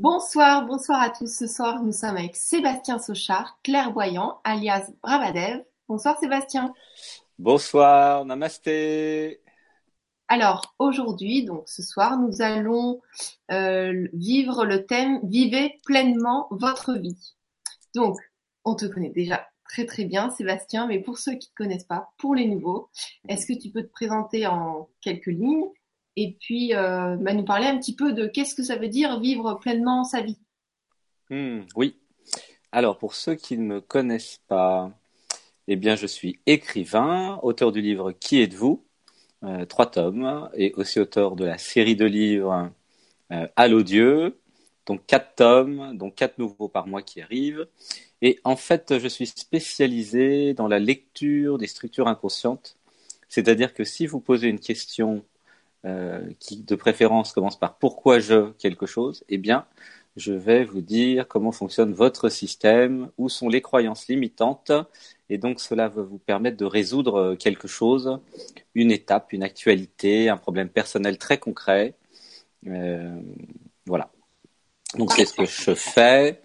Bonsoir, bonsoir à tous. Ce soir, nous sommes avec Sébastien Sochard, clairvoyant, alias Bravadev. Bonsoir Sébastien. Bonsoir, namasté. Alors aujourd'hui, donc ce soir, nous allons euh, vivre le thème Vivez pleinement votre vie. Donc, on te connaît déjà très très bien, Sébastien, mais pour ceux qui ne te connaissent pas, pour les nouveaux, est-ce que tu peux te présenter en quelques lignes et puis euh, bah, nous parler un petit peu de qu'est-ce que ça veut dire vivre pleinement sa vie. Hmm, oui. Alors pour ceux qui ne me connaissent pas, eh bien je suis écrivain, auteur du livre Qui êtes-vous? Euh, Trois tomes, et aussi auteur de la série de livres euh, Allô Dieu, donc quatre tomes, donc quatre nouveaux par mois qui arrivent. Et en fait, je suis spécialisé dans la lecture des structures inconscientes. C'est-à-dire que si vous posez une question euh, qui de préférence commence par pourquoi je quelque chose, eh bien, je vais vous dire comment fonctionne votre système, où sont les croyances limitantes, et donc cela va vous permettre de résoudre quelque chose, une étape, une actualité, un problème personnel très concret. Euh, voilà. Donc c'est ce que je fais.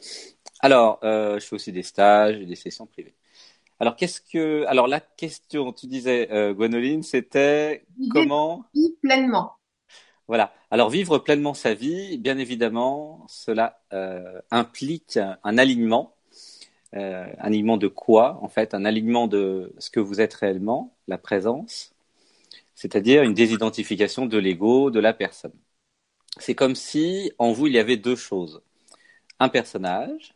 Alors, euh, je fais aussi des stages et des sessions privées. Alors, qu'est-ce que. Alors, la question, tu disais, euh, Gwenoline, c'était comment. Vivre pleinement. Voilà. Alors, vivre pleinement sa vie, bien évidemment, cela euh, implique un alignement. Euh, un alignement de quoi, en fait? Un alignement de ce que vous êtes réellement, la présence, c'est-à-dire une désidentification de l'ego, de la personne. C'est comme si en vous, il y avait deux choses. Un personnage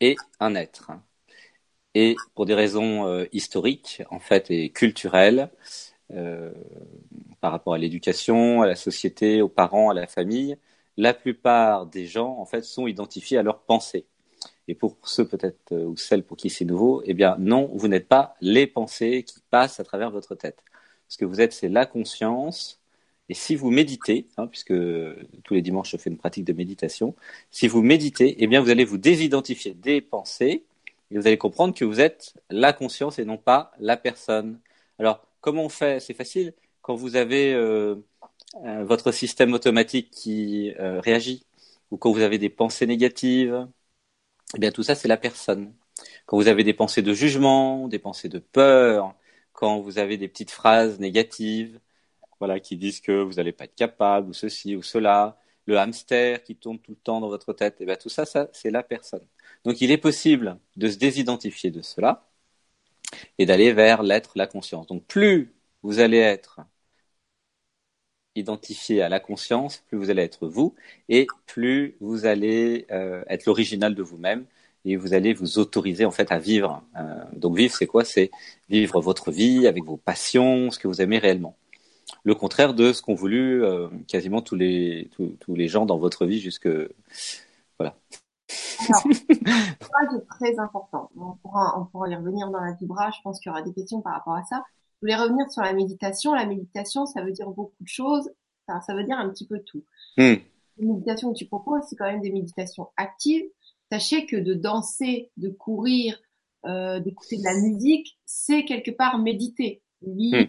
et un être. Et pour des raisons euh, historiques, en fait, et culturelles, euh, par rapport à l'éducation, à la société, aux parents, à la famille, la plupart des gens, en fait, sont identifiés à leurs pensées. Et pour ceux peut-être euh, ou celles pour qui c'est nouveau, eh bien non, vous n'êtes pas les pensées qui passent à travers votre tête. Ce que vous êtes, c'est la conscience. Et si vous méditez, hein, puisque tous les dimanches je fais une pratique de méditation, si vous méditez, eh bien vous allez vous désidentifier des pensées et vous allez comprendre que vous êtes la conscience et non pas la personne. Alors, comment on fait? C'est facile. Quand vous avez euh, votre système automatique qui euh, réagit, ou quand vous avez des pensées négatives, eh bien tout ça, c'est la personne. Quand vous avez des pensées de jugement, des pensées de peur, quand vous avez des petites phrases négatives, voilà, qui disent que vous n'allez pas être capable, ou ceci, ou cela, le hamster qui tourne tout le temps dans votre tête, eh bien tout ça, ça c'est la personne. Donc il est possible de se désidentifier de cela et d'aller vers l'être, la conscience. Donc plus vous allez être identifié à la conscience, plus vous allez être vous, et plus vous allez euh, être l'original de vous-même, et vous allez vous autoriser en fait à vivre. Euh, donc vivre, c'est quoi? C'est vivre votre vie avec vos passions, ce que vous aimez réellement. Le contraire de ce qu'ont voulu euh, quasiment tous les tous les gens dans votre vie jusque voilà. c'est très important. On pourra, on pourra y revenir dans la vibra. Je pense qu'il y aura des questions par rapport à ça. Je voulais revenir sur la méditation. La méditation, ça veut dire beaucoup de choses. Enfin, ça veut dire un petit peu tout. Hmm. Les méditations que tu proposes, c'est quand même des méditations actives. Sachez que de danser, de courir, euh, d'écouter de la musique, c'est quelque part méditer. Oui. Hmm.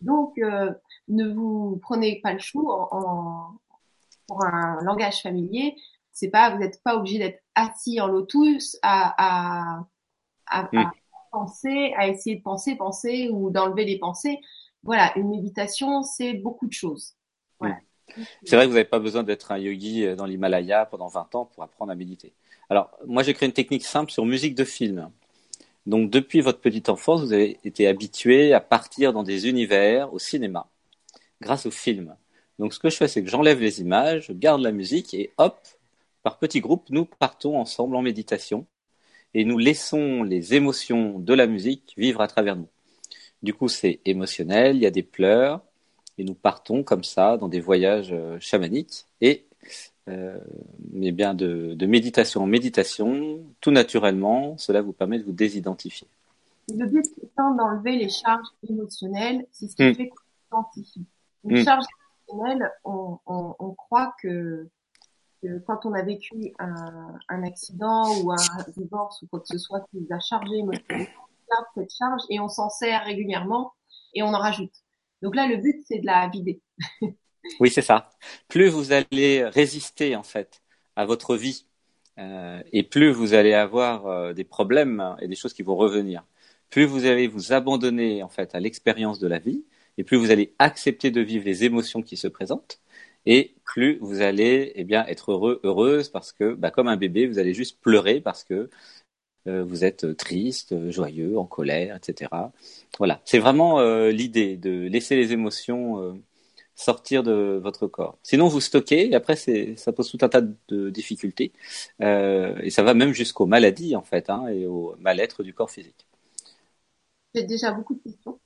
Donc, euh, ne vous prenez pas le chou en, en, pour un langage familier c'est pas, vous n'êtes pas obligé d'être assis en lotus à, à, à, mm. penser, à essayer de penser, penser ou d'enlever les pensées. Voilà, une méditation, c'est beaucoup de choses. Mm. C'est vrai que vous n'avez pas besoin d'être un yogi euh, dans l'Himalaya pendant 20 ans pour apprendre à méditer. Alors, moi, j'ai créé une technique simple sur musique de film. Donc, depuis votre petite enfance, vous avez été habitué à partir dans des univers au cinéma grâce au film. Donc, ce que je fais, c'est que j'enlève les images, je garde la musique et hop, par petits groupes, nous partons ensemble en méditation et nous laissons les émotions de la musique vivre à travers nous. Du coup, c'est émotionnel, il y a des pleurs, et nous partons comme ça dans des voyages euh, chamaniques et euh, mais bien de, méditation en méditation, tout naturellement, cela vous permet de vous désidentifier. Le but étant d'enlever les charges émotionnelles, c'est ce qui hmm. fait qu'on s'identifie. Une hmm. charge émotionnelle, on, on croit que quand on a vécu un, accident ou un divorce ou quoi que ce soit qui nous a chargé cette charge et on s'en sert régulièrement et on en rajoute. Donc là, le but, c'est de la vider. oui, c'est ça. Plus vous allez résister en fait à votre vie. Euh, et plus vous allez avoir euh, des problèmes et des choses qui vont revenir, plus vous allez vous abandonner en fait à l'expérience de la vie, et plus vous allez accepter de vivre les émotions qui se présentent, et plus vous allez eh bien être heureux, heureuse parce que, bah, comme un bébé, vous allez juste pleurer parce que euh, vous êtes triste, joyeux, en colère, etc. Voilà, c'est vraiment l'idée de laisser les émotions sortir de votre corps. Sinon, vous stockez, et après, ça pose tout un tas de difficultés, euh, et ça va même jusqu'aux maladies, en fait, hein, et au mal-être du corps physique. J'ai déjà beaucoup de questions.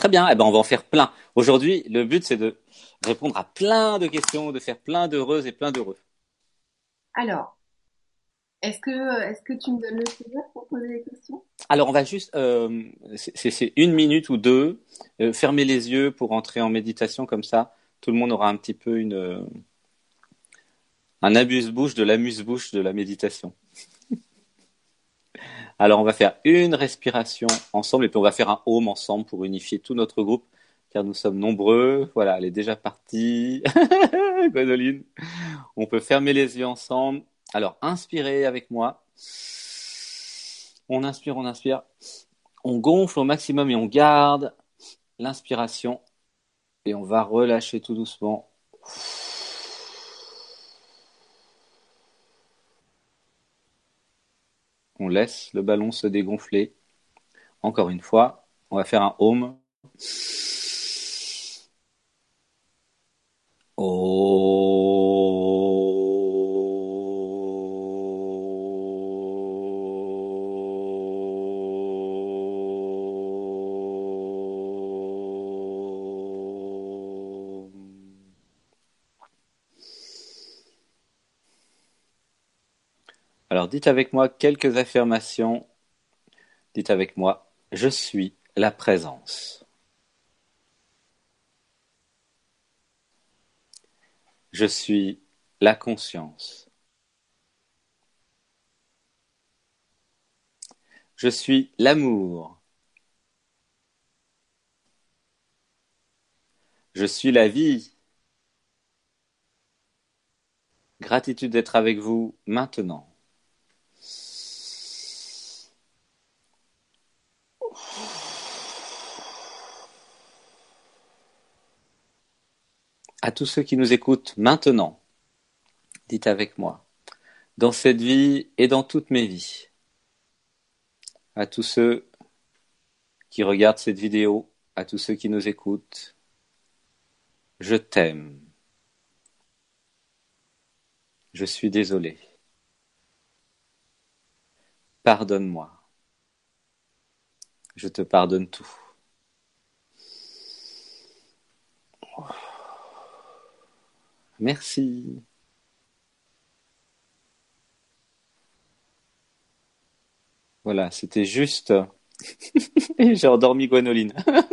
Très bien, eh ben, on va en faire plein. Aujourd'hui, le but, c'est de répondre à plein de questions, de faire plein d'heureuses et plein d'heureux. Alors, est-ce que, est-ce que tu me donnes le sourire pour poser les questions? Alors, on va juste, euh, c'est une minute ou deux, euh, fermer les yeux pour entrer en méditation comme ça. Tout le monde aura un petit peu une, euh, un abuse-bouche de l'amuse-bouche de la méditation. Alors, on va faire une respiration ensemble et puis on va faire un home ensemble pour unifier tout notre groupe car nous sommes nombreux. Voilà, elle est déjà partie. Gwendoline. On peut fermer les yeux ensemble alors, inspirez avec moi. On inspire, on inspire. On gonfle au maximum et on garde l'inspiration. Et on va relâcher tout doucement. On laisse le ballon se dégonfler. Encore une fois, on va faire un home. Alors dites avec moi quelques affirmations. Dites avec moi, je suis la présence. Je suis la conscience. Je suis l'amour. Je suis la vie. Gratitude d'être avec vous maintenant. À tous ceux qui nous écoutent maintenant, dites avec moi, dans cette vie et dans toutes mes vies, à tous ceux qui regardent cette vidéo, à tous ceux qui nous écoutent, je t'aime. Je suis désolé. Pardonne-moi. Je te pardonne tout. Merci. Voilà, c'était juste. J'ai endormi Gwenoline.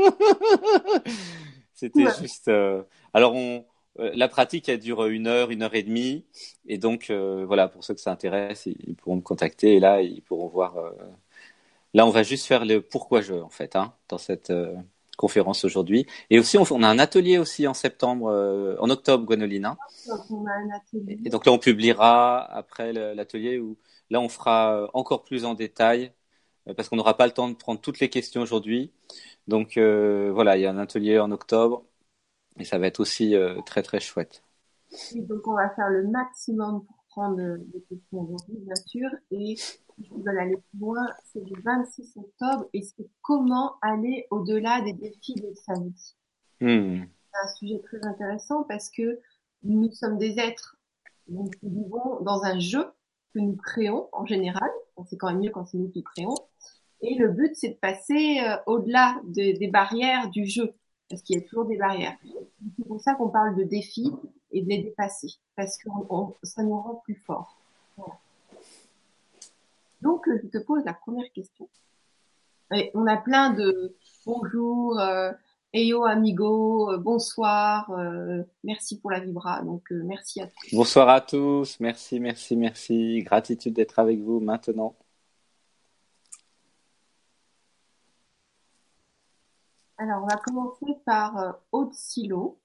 c'était juste. Euh, alors, on... Euh, la pratique, elle dure une heure, une heure et demie. Et donc, euh, voilà, pour ceux que ça intéresse, ils pourront me contacter et là, ils pourront voir. Là, on va juste faire le pourquoi je, en fait, hein, dans cette conférence aujourd'hui. Et aussi, on, a un atelier aussi en septembre, euh, en octobre, Gwenoline. On a un atelier. Et donc là, on publiera après l'atelier où là, on fera euh, encore plus en détail euh, parce qu'on n'aura pas le temps de prendre toutes les questions aujourd'hui. Donc voilà, il y a un atelier en octobre et ça va être aussi très très chouette. donc on va faire le maximum pour prendre les questions aujourd'hui, bien sûr, et je vous aller plus loin, c'est du 26 octobre et c'est comment aller au-delà des défis de sa vie. Hmm. C'est un sujet très intéressant parce que nous sommes des êtres, donc nous vivons dans un jeu que nous créons en général. C'est quand même mieux quand c'est nous qui créons. Et le but, c'est de passer euh, au-delà des barrières du jeu, parce qu'il y a toujours des barrières. C'est pour ça qu'on parle de défis et de les dépasser, parce que ça nous rend plus forts. Donc, euh, je te pose la première question. Et on a plein de bonjour, euh, Eyo amigo, euh, bonsoir, euh, merci pour la vibra. Donc, merci à tous. Bonsoir à tous, merci, merci, merci. Gratitude d'être avec vous maintenant. Alors, on va commencer par Aude Silo.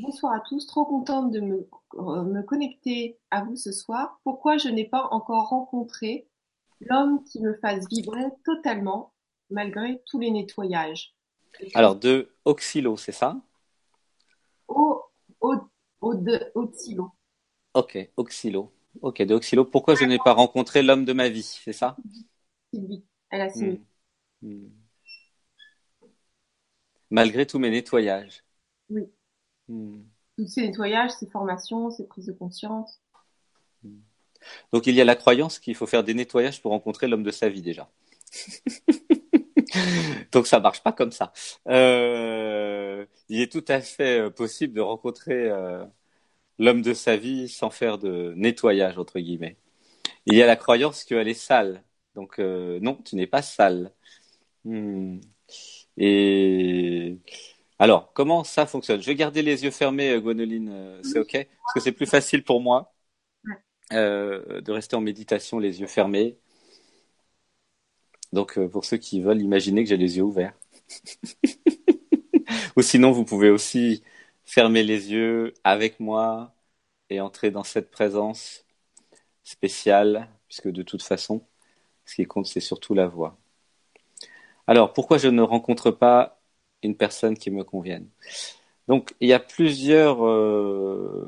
Bonsoir à tous, trop contente de me, euh, me connecter à vous ce soir. Pourquoi je n'ai pas encore rencontré l'homme qui me fasse vibrer totalement malgré tous les nettoyages? Alors de Oxylo, c'est ça? De, Oxylo. Ok, Oxylo. Ok, de Oxylo. Pourquoi je n'ai pas rencontré l'homme de ma vie, c'est ça? Sylvie, elle a signé. Hmm. Hmm. Malgré tous mes nettoyages. Oui. Hmm. Tous ces nettoyages, ces formations, ces prises de conscience. Donc il y a la croyance qu'il faut faire des nettoyages pour rencontrer l'homme de sa vie déjà. Donc ça marche pas comme ça. Euh, il est tout à fait euh, possible de rencontrer euh, l'homme de sa vie sans faire de nettoyage entre guillemets. Il y a la croyance qu'elle est sale. Donc non, tu n'es pas sale. Hmm. Et alors, comment ça fonctionne? Je vais garder les yeux fermés, Gwenoline, c'est OK? Parce que c'est plus facile pour moi de rester en méditation les yeux fermés. Donc, euh, pour ceux qui veulent imaginer que j'ai les yeux ouverts. Ou sinon, vous pouvez aussi fermer les yeux avec moi et entrer dans cette présence spéciale, puisque de toute façon, ce qui compte, c'est surtout la voix. Alors, pourquoi je ne rencontre pas une personne qui me convienne Donc, il y a plusieurs euh,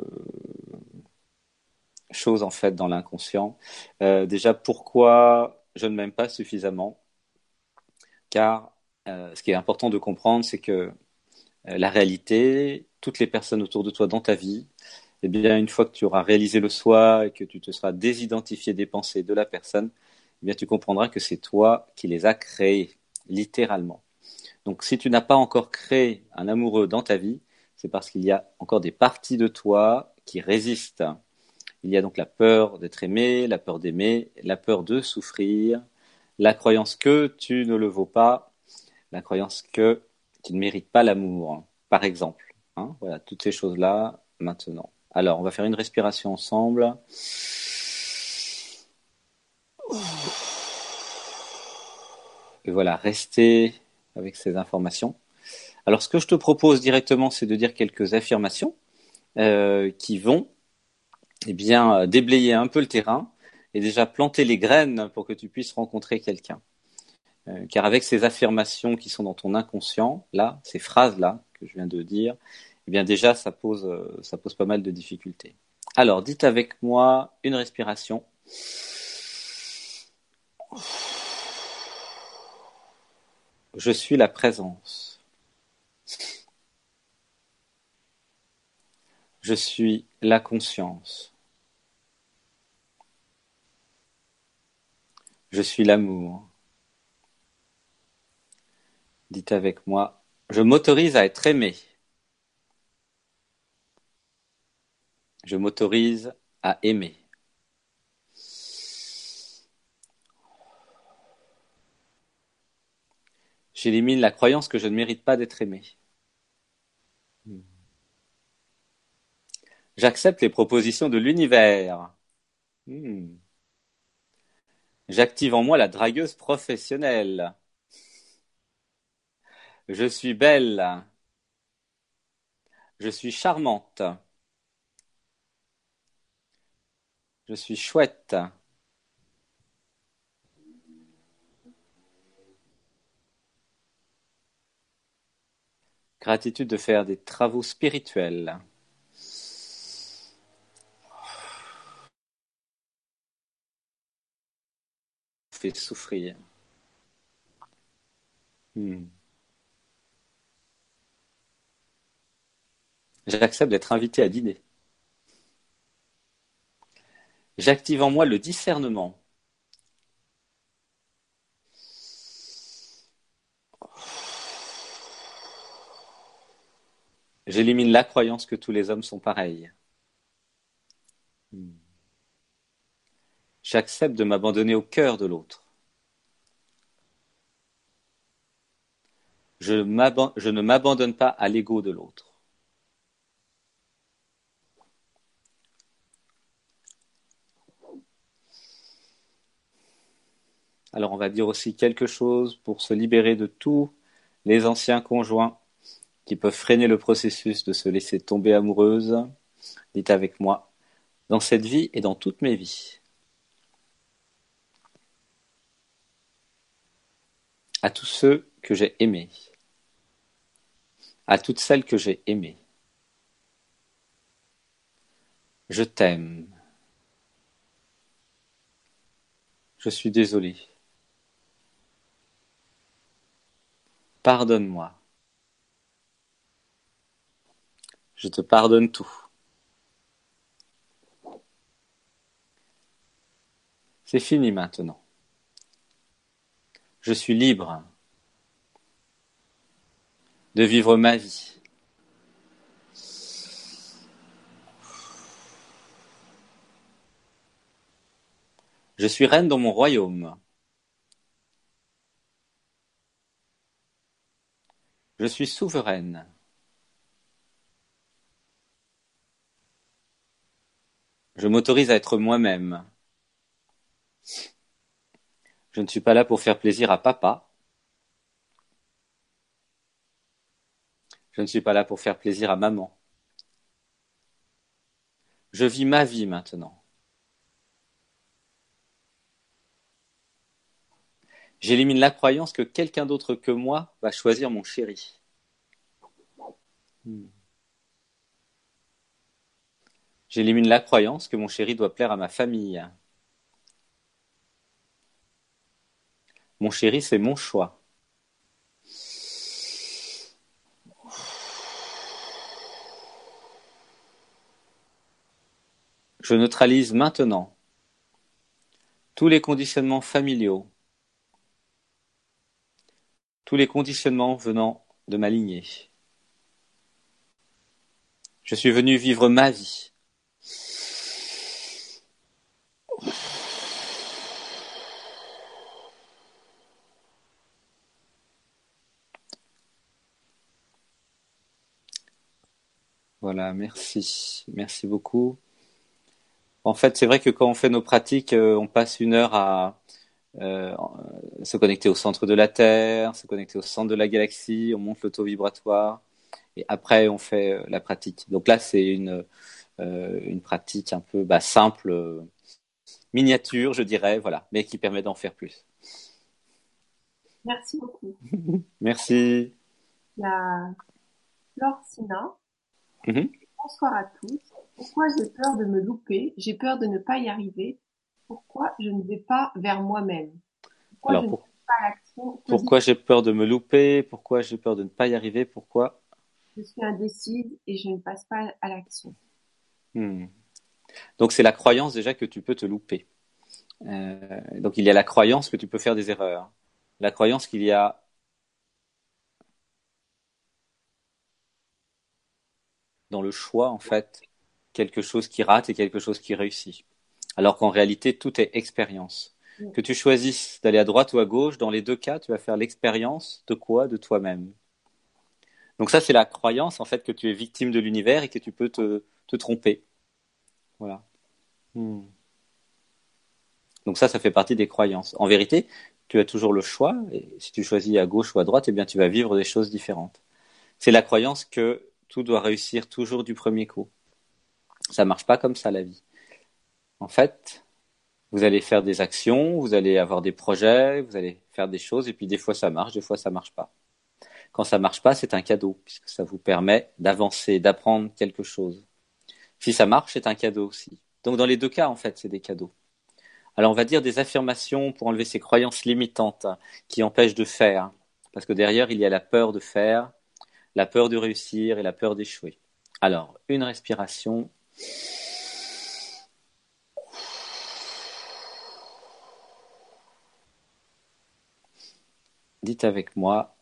choses en fait dans l'inconscient. Euh, déjà, pourquoi je ne m'aime pas suffisamment, car euh, ce qui est important de comprendre, c'est que la réalité, toutes les personnes autour de toi dans ta vie, eh bien, une fois que tu auras réalisé le soi et que tu te seras désidentifié des pensées de la personne, eh bien, tu comprendras que c'est toi qui les as créées, littéralement. Donc, si tu n'as pas encore créé un amoureux dans ta vie, c'est parce qu'il y a encore des parties de toi qui résistent il y a donc la peur d'être aimé, la peur d'aimer, la peur de souffrir, la croyance que tu ne le vaux pas, la croyance que tu ne mérites pas l'amour, par exemple. Hein. voilà, toutes ces choses-là maintenant. Alors, on va faire une respiration ensemble. Et voilà, restez avec ces informations. Alors, ce que je te propose directement, c'est de dire quelques affirmations euh, qui vont eh bien, déblayer un peu le terrain et déjà planter les graines pour que tu puisses rencontrer quelqu'un. Euh, car avec ces affirmations qui sont dans ton inconscient, là, ces phrases-là que je viens de dire, eh bien déjà, ça pose, euh, ça pose pas mal de difficultés. Alors, dites avec moi une respiration. Je suis la présence. Je suis la conscience. Je suis l'amour. Dites avec moi, je m'autorise à être aimé. Je m'autorise à aimer. J'élimine la croyance que je ne mérite pas d'être aimé. J'accepte les propositions de l'univers. Hmm. J'active en moi la dragueuse professionnelle. Je suis belle. Je suis charmante. Je suis chouette. Gratitude de faire des travaux spirituels. souffrir. Hmm. J'accepte d'être invité à dîner. J'active en moi le discernement. J'élimine la croyance que tous les hommes sont pareils. J'accepte de m'abandonner au cœur de l'autre. Je, ne m'abandonne pas à l'ego de l'autre. Alors on va dire aussi quelque chose pour se libérer de tous les anciens conjoints qui peuvent freiner le processus de se laisser tomber amoureuse, dites avec moi, dans cette vie et dans toutes mes vies. À tous ceux que j'ai aimés, à toutes celles que j'ai aimées, je t'aime. Je suis désolé. Pardonne-moi. Je te pardonne tout. C'est fini maintenant. Je suis libre de vivre ma vie. Je suis reine dans mon royaume. Je suis souveraine. Je m'autorise à être moi-même. Je ne suis pas là pour faire plaisir à papa. Je ne suis pas là pour faire plaisir à maman. Je vis ma vie maintenant. J'élimine la croyance que quelqu'un d'autre que moi va choisir mon chéri. Hmm. J'élimine la croyance que mon chéri doit plaire à ma famille. Mon chéri, c'est mon choix. Je neutralise maintenant tous les conditionnements familiaux, tous les conditionnements venant de ma lignée. Je suis venu vivre ma vie. Voilà, merci. Merci beaucoup. En fait, c'est vrai que quand on fait nos pratiques, euh, on passe une heure à euh, se connecter au centre de la Terre, se connecter au centre de la galaxie, on monte l'auto vibratoire et après on fait euh, la pratique. Donc là, c'est une, une pratique un peu bah, simple, miniature, je dirais, voilà, mais qui permet d'en faire plus. Merci beaucoup. Merci. La Laure Mhm. Bonsoir à tous. Pourquoi j'ai peur de me louper? J'ai peur de ne pas y arriver. Pourquoi je ne vais pas vers moi-même? Pourquoi, j'ai peur de me louper? Pourquoi j'ai peur de ne pas y arriver? Pourquoi? Je suis indécise et je ne passe pas à l'action. Hmm. Donc c'est la croyance déjà que tu peux te louper. Euh, donc il y a la croyance que tu peux faire des erreurs. La croyance qu'il y a dans le choix, en fait, quelque chose qui rate et quelque chose qui réussit. Alors qu'en réalité, tout est expérience. Que tu choisisses d'aller à droite ou à gauche, dans les deux cas, tu vas faire l'expérience de quoi? De toi-même. Donc ça, c'est la croyance, en fait, que tu es victime de l'univers et que tu peux te, te tromper. Voilà. Hmm. Donc ça, ça fait partie des croyances. En vérité, tu as toujours le choix. Et si tu choisis à gauche ou à droite, eh bien, tu vas vivre des choses différentes. C'est la croyance que tout doit réussir toujours du premier coup. Ça marche pas comme ça la vie. En fait, vous allez faire des actions, vous allez avoir des projets, vous allez faire des choses, et puis des fois ça marche, des fois ça marche pas. Quand ça marche pas, c'est un cadeau, puisque ça vous permet d'avancer, d'apprendre quelque chose. Si ça marche, c'est un cadeau aussi. Donc dans les deux cas, en fait, c'est des cadeaux. Alors on va dire des affirmations pour enlever ces croyances limitantes qui empêchent de faire, parce que derrière il y a la peur de faire, la peur de réussir et la peur d'échouer. Alors, une respiration. Dites avec moi.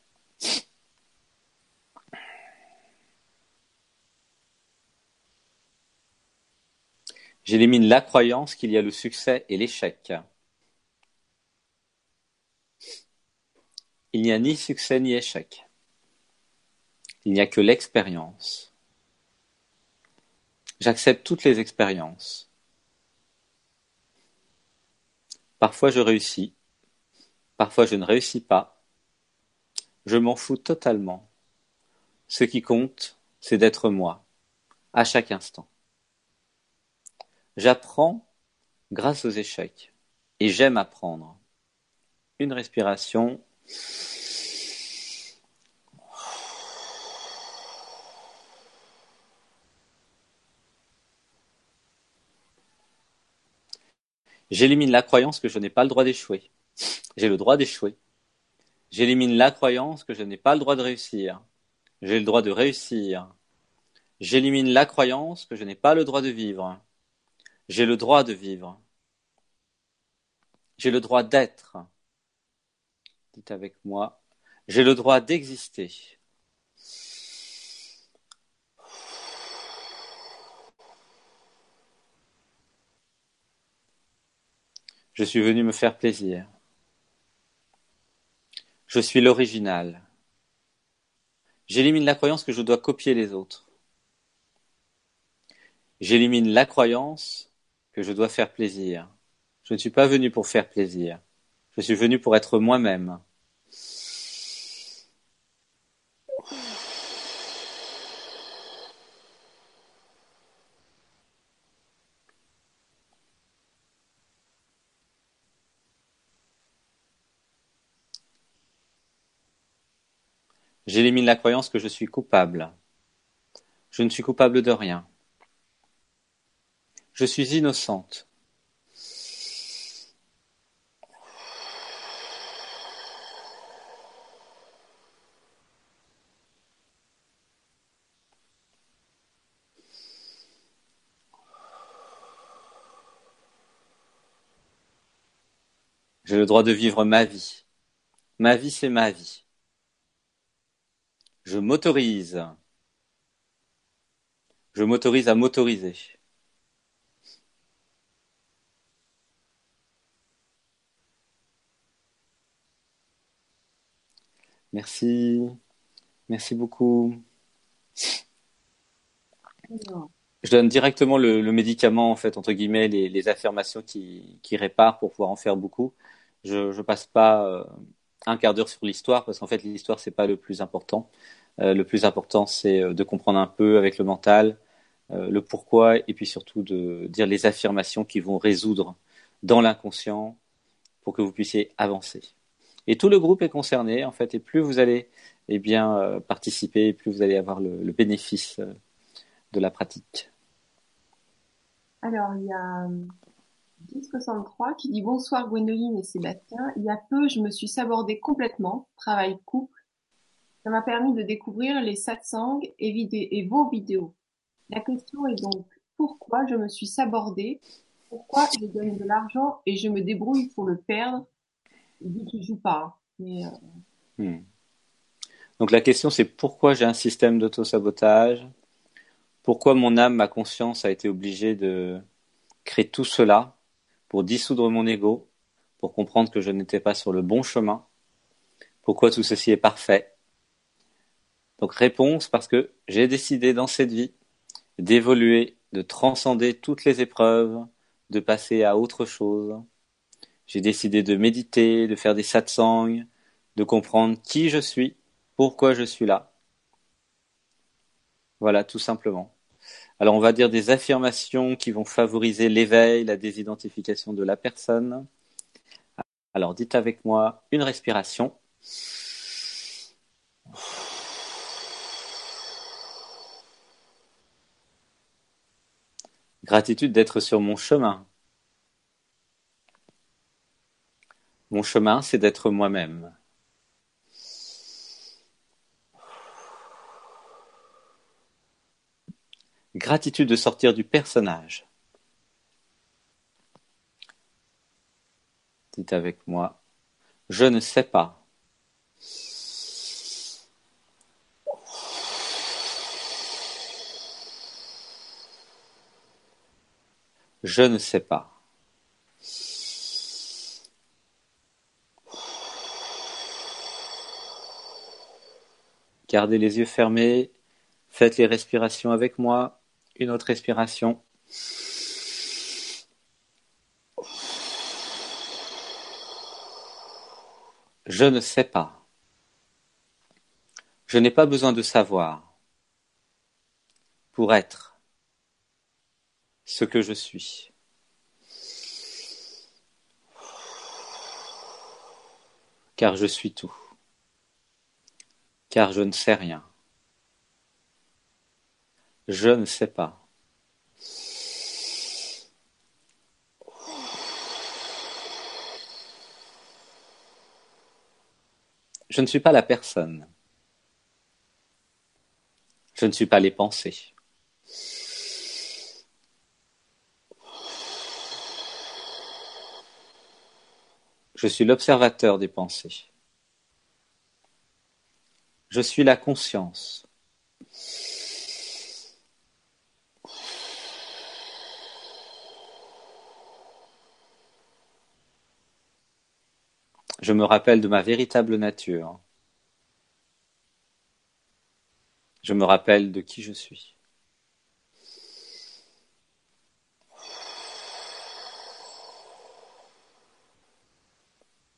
J'élimine la croyance qu'il y a le succès et l'échec. Il n'y a ni succès ni échec. Il n'y a que l'expérience. J'accepte toutes les expériences. Parfois je réussis, parfois je ne réussis pas. Je m'en fous totalement. Ce qui compte, c'est d'être moi, à chaque instant. J'apprends grâce aux échecs et j'aime apprendre. Une respiration. J'élimine la croyance que je n'ai pas le droit d'échouer. J'ai le droit d'échouer. J'élimine la croyance que je n'ai pas le droit de réussir. J'ai le droit de réussir. J'élimine la croyance que je n'ai pas le droit de vivre. J'ai le droit de vivre. J'ai le droit d'être. Dites avec moi. J'ai le droit d'exister. Je suis venu me faire plaisir. Je suis l'original. J'élimine la croyance que je dois copier les autres. J'élimine la croyance que je dois faire plaisir. Je ne suis pas venu pour faire plaisir. Je suis venu pour être moi-même. J'élimine la croyance que je suis coupable. Je ne suis coupable de rien. Je suis innocente. J'ai le droit de vivre ma vie. Ma vie, c'est ma vie. Je m'autorise. Je m'autorise à m'autoriser. Merci. Merci beaucoup. Je donne directement le, médicament, en fait, entre guillemets, les, affirmations qui, réparent pour pouvoir en faire beaucoup. Je ne passe pas euh, un quart d'heure sur l'histoire parce qu'en fait l'histoire c'est pas le plus important. Euh, le plus important c'est euh, de comprendre un peu avec le mental euh, le pourquoi et puis surtout de dire les affirmations qui vont résoudre dans l'inconscient pour que vous puissiez avancer. Et tout le groupe est concerné en fait et plus vous allez eh bien participer, plus vous allez avoir le, le bénéfice de la pratique. Alors il y a 1063 qui dit bonsoir Gwendoline et Sébastien. Il y a peu, je me suis sabordée complètement, travail couple. Ça m'a permis de découvrir les satsangs et, vos vidéos. La question est donc pourquoi je me suis sabordée? Pourquoi je donne de l'argent et je me débrouille pour le perdre? Vu qu'il joue pas. Mais, euh, hmm. Donc la question c'est pourquoi j'ai un système d'auto-sabotage? Pourquoi mon âme, ma conscience a été obligée de créer tout cela? Pour dissoudre mon ego, pour comprendre que je n'étais pas sur le bon chemin. Pourquoi tout ceci est parfait Donc réponse parce que j'ai décidé dans cette vie d'évoluer, de transcender toutes les épreuves, de passer à autre chose. J'ai décidé de méditer, de faire des satsangs, de comprendre qui je suis, pourquoi je suis là. Voilà, tout simplement. Alors on va dire des affirmations qui vont favoriser l'éveil, la désidentification de la personne. Alors dites avec moi une respiration. Gratitude d'être sur mon chemin. Mon chemin, c'est d'être moi-même. Gratitude de sortir du personnage. Dites avec moi, je ne sais pas. Je ne sais pas. Gardez les yeux fermés, faites les respirations avec moi. Une autre respiration. Je ne sais pas. Je n'ai pas besoin de savoir pour être ce que je suis. Car je suis tout. Car je ne sais rien. Je ne sais pas. Je ne suis pas la personne. Je ne suis pas les pensées. Je suis l'observateur des pensées. Je suis la conscience. Je me rappelle de ma véritable nature. Je me rappelle de qui je suis.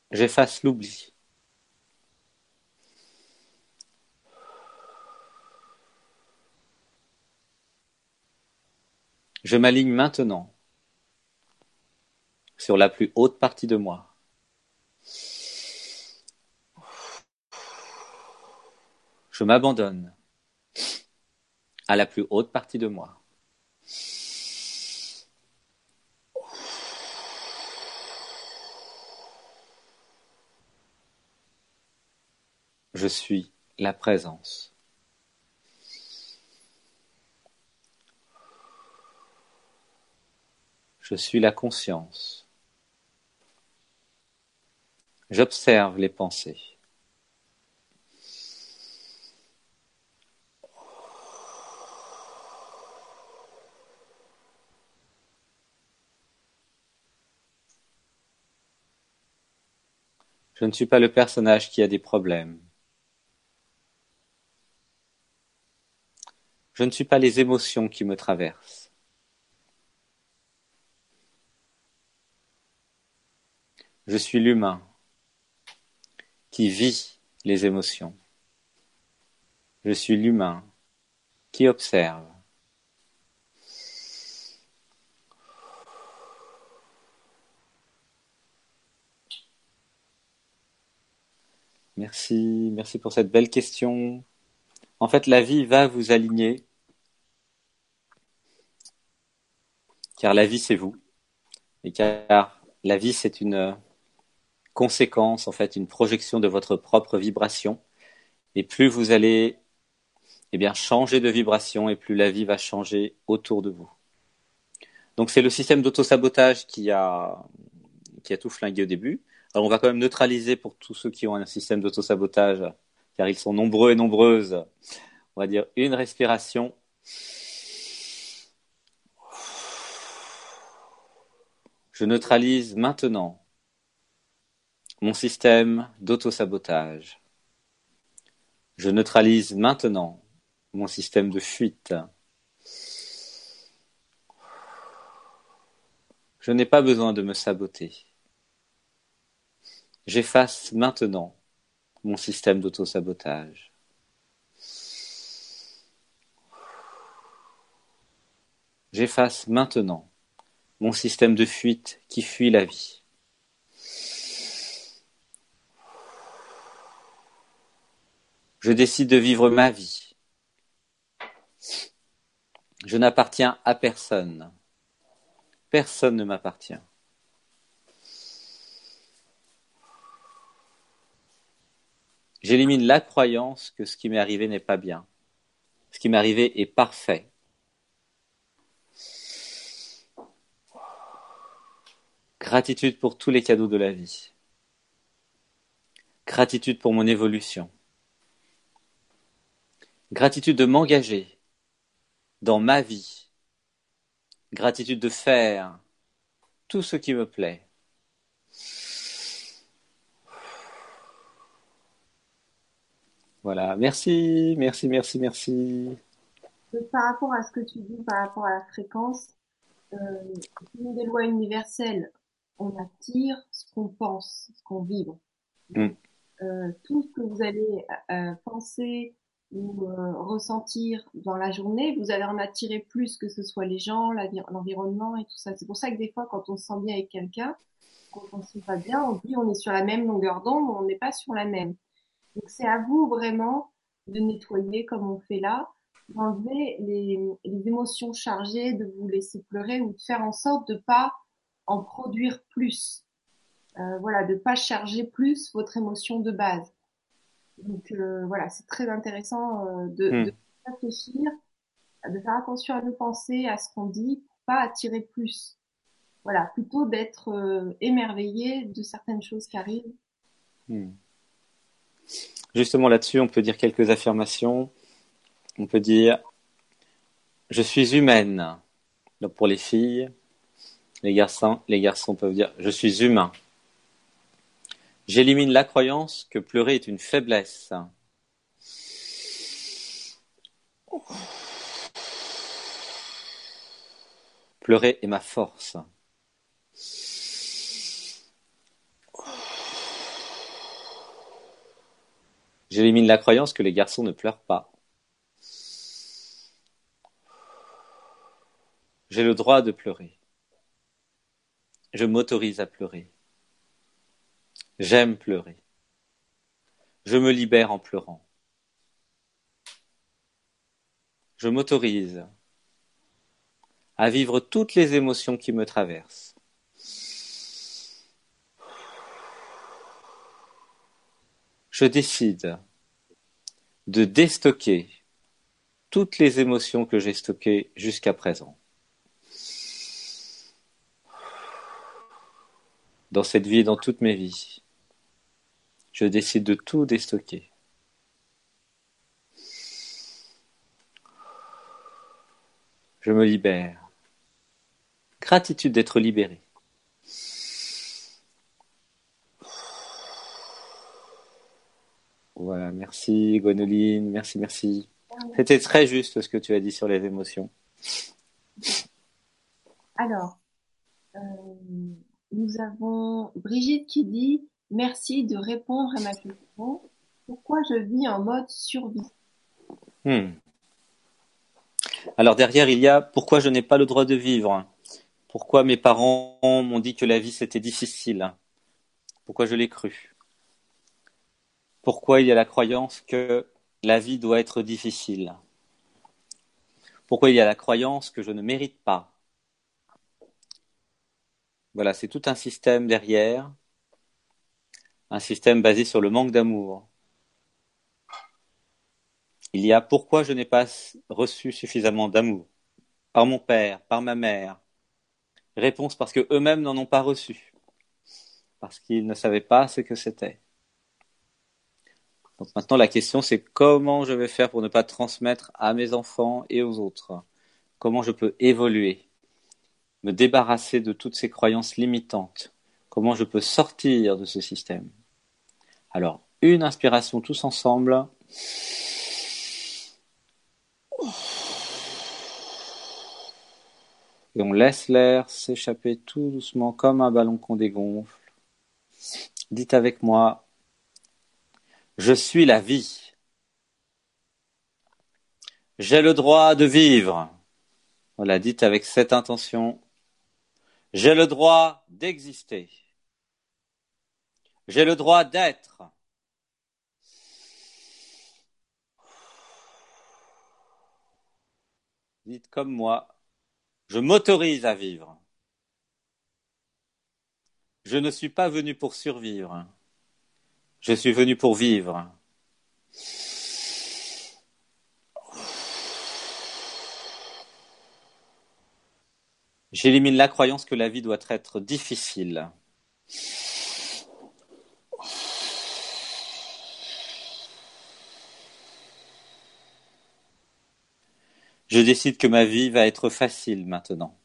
J'efface l'oubli. Je m'aligne maintenant sur la plus haute partie de moi. Je m'abandonne à la plus haute partie de moi. Je suis la présence. Je suis la conscience. J'observe les pensées. Je ne suis pas le personnage qui a des problèmes. Je ne suis pas les émotions qui me traversent. Je suis l'humain qui vit les émotions. Je suis l'humain qui observe. Merci, merci pour cette belle question. En fait, la vie va vous aligner, car la vie c'est vous, et car la vie c'est une conséquence, en fait, une projection de votre propre vibration. Et plus vous allez, eh bien, changer de vibration, et plus la vie va changer autour de vous. Donc c'est le système d'auto-sabotage qui a, qui a tout flingué au début. On va quand même neutraliser pour tous ceux qui ont un système d'auto-sabotage, car ils sont nombreux et nombreuses. On va dire une respiration. Je neutralise maintenant mon système d'auto-sabotage. Je neutralise maintenant mon système de fuite. Je n'ai pas besoin de me saboter. J'efface maintenant mon système d'auto-sabotage. J'efface maintenant mon système de fuite qui fuit la vie. Je décide de vivre ma vie. Je n'appartiens à personne. Personne ne m'appartient. J'élimine la croyance que ce qui m'est arrivé n'est pas bien. Ce qui m'est arrivé est parfait. Gratitude pour tous les cadeaux de la vie. Gratitude pour mon évolution. Gratitude de m'engager dans ma vie. Gratitude de faire tout ce qui me plaît. Voilà, merci, merci, merci, merci. Par rapport à ce que tu dis, par rapport à la fréquence, euh, une des lois universelles, on attire ce qu'on pense, ce qu'on vibre. Mm. Euh, tout ce que vous allez euh, penser, ou euh, ressentir dans la journée, vous allez en attirer plus que ce soit les gens, l'environnement et tout ça. C'est pour ça que des fois, quand on se sent bien avec quelqu'un, quand on se sent pas bien, on dit on est sur la même longueur d'onde, on n'est pas sur la même. Donc c'est à vous vraiment de nettoyer comme on fait là, d'enlever les, les émotions chargées, de vous laisser pleurer ou de faire en sorte de pas en produire plus. Euh, voilà, de pas charger plus votre émotion de base. Donc euh, voilà, c'est très intéressant euh, de, hmm. de, réfléchir, de faire attention à nos pensées, à ce qu'on dit, pour pas attirer plus. Voilà, plutôt d'être euh, émerveillé de certaines choses qui arrivent. Hmm. Justement là-dessus, on peut dire quelques affirmations. On peut dire je suis humaine. Pour les filles, les garçons, les garçons peuvent dire je suis humain. J'élimine la croyance que pleurer est une faiblesse. Pleurer est ma force. J'élimine la croyance que les garçons ne pleurent pas. J'ai le droit de pleurer. Je m'autorise à pleurer. J'aime pleurer. Je me libère en pleurant. Je m'autorise à vivre toutes les émotions qui me traversent. Je décide de déstocker toutes les émotions que j'ai stockées jusqu'à présent. Dans cette vie et dans toutes mes vies. Je décide de tout déstocker. Je me libère. Gratitude d'être libéré. Voilà, merci Gwenoline, merci, merci. C'était très juste ce que tu as dit sur les émotions. Alors, euh, nous avons Brigitte qui dit Merci de répondre à ma question. Pourquoi je vis en mode survie? Hmm. Alors derrière, il y a pourquoi je n'ai pas le droit de vivre? Pourquoi mes parents m'ont dit que la vie c'était difficile? Pourquoi je l'ai cru? Pourquoi il y a la croyance que la vie doit être difficile Pourquoi il y a la croyance que je ne mérite pas Voilà, c'est tout un système derrière un système basé sur le manque d'amour. Il y a pourquoi je n'ai pas reçu suffisamment d'amour par mon père, par ma mère. Réponse parce que eux-mêmes n'en ont pas reçu, parce qu'ils ne savaient pas ce que c'était. Donc maintenant la question c'est comment je vais faire pour ne pas transmettre à mes enfants et aux autres? Comment je peux évoluer, me débarrasser de toutes ces croyances limitantes? Comment je peux sortir de ce système? Alors, une inspiration tous ensemble. Et on laisse l'air s'échapper tout doucement comme un ballon qu'on dégonfle. Dites avec moi, je suis la vie. J'ai le droit de vivre. Voilà, dites avec cette intention, j'ai le droit d'exister. J'ai le droit d'être. Dites comme moi, je m'autorise à vivre. Je ne suis pas venu pour survivre. Je suis venu pour vivre. J'élimine la croyance que la vie doit être difficile. Je décide que ma vie va être facile maintenant.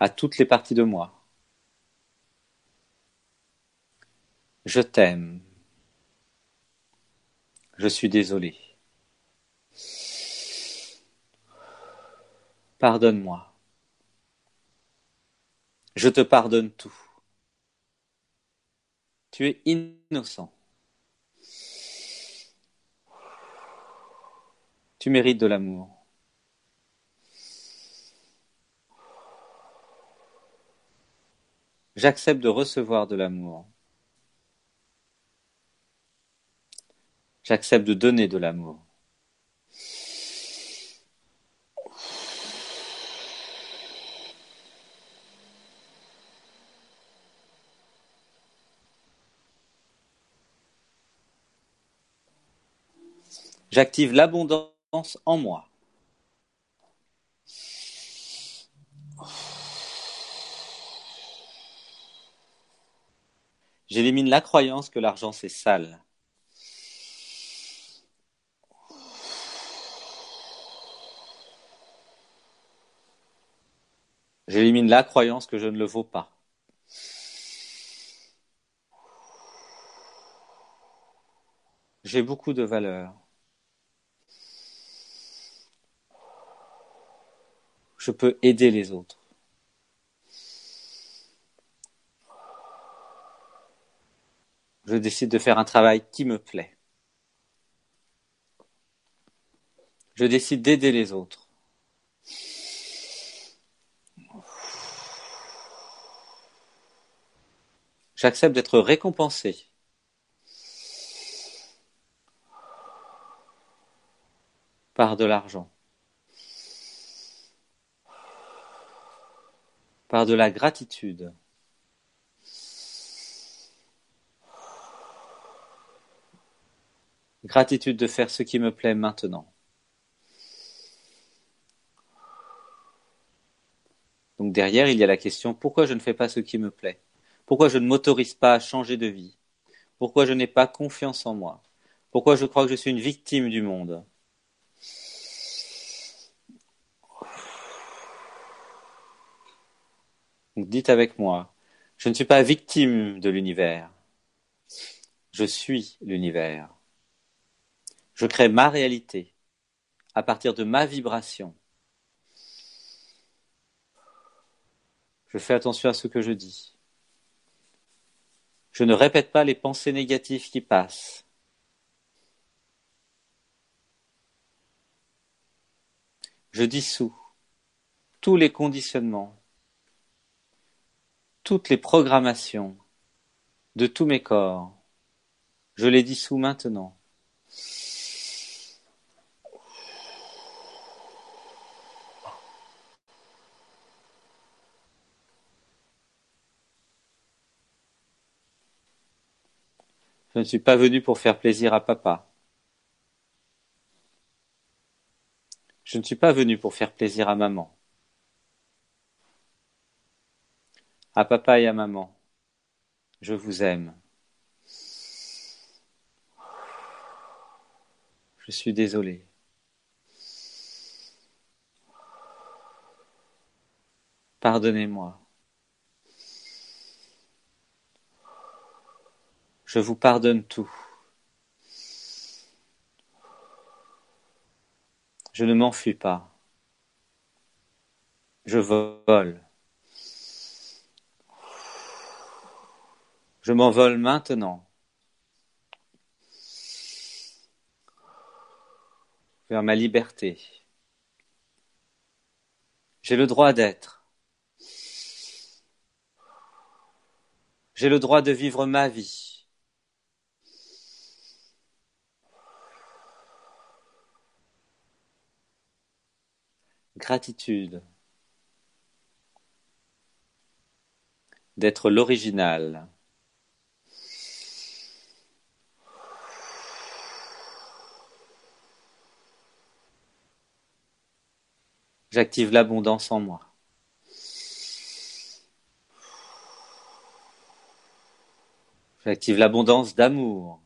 À toutes les parties de moi. Je t'aime. Je suis désolé. Pardonne-moi. Je te pardonne tout. Tu es innocent. Tu mérites de l'amour. J'accepte de recevoir de l'amour. J'accepte de donner de l'amour. J'active l'abondance en moi. J'élimine la croyance que l'argent c'est sale. J'élimine la croyance que je ne le vaux pas. J'ai beaucoup de valeur. Je peux aider les autres. Je décide de faire un travail qui me plaît. Je décide d'aider les autres. J'accepte d'être récompensé. par de l'argent, par de la gratitude. Gratitude de faire ce qui me plaît maintenant. Donc derrière, il y a la question pourquoi je ne fais pas ce qui me plaît? Pourquoi je ne m'autorise pas à changer de vie? Pourquoi je n'ai pas confiance en moi? Pourquoi je crois que je suis une victime du monde? Dites avec moi, je ne suis pas victime de l'univers. Je suis l'univers. Je crée ma réalité à partir de ma vibration. Je fais attention à ce que je dis. Je ne répète pas les pensées négatives qui passent. Je dissous tous les conditionnements, toutes les programmations de tous mes corps. Je les dissous maintenant. Je ne suis pas venu pour faire plaisir à papa. Je ne suis pas venu pour faire plaisir à maman. À papa et à maman, je vous aime. Je suis désolé. Pardonnez-moi. Je vous pardonne tout. Je ne m'enfuis pas. Je vole. Je m'envole maintenant. vers ma liberté. J'ai le droit d'être. J'ai le droit de vivre ma vie. Gratitude. D'être l'original. J'active l'abondance en moi. J'active l'abondance d'amour.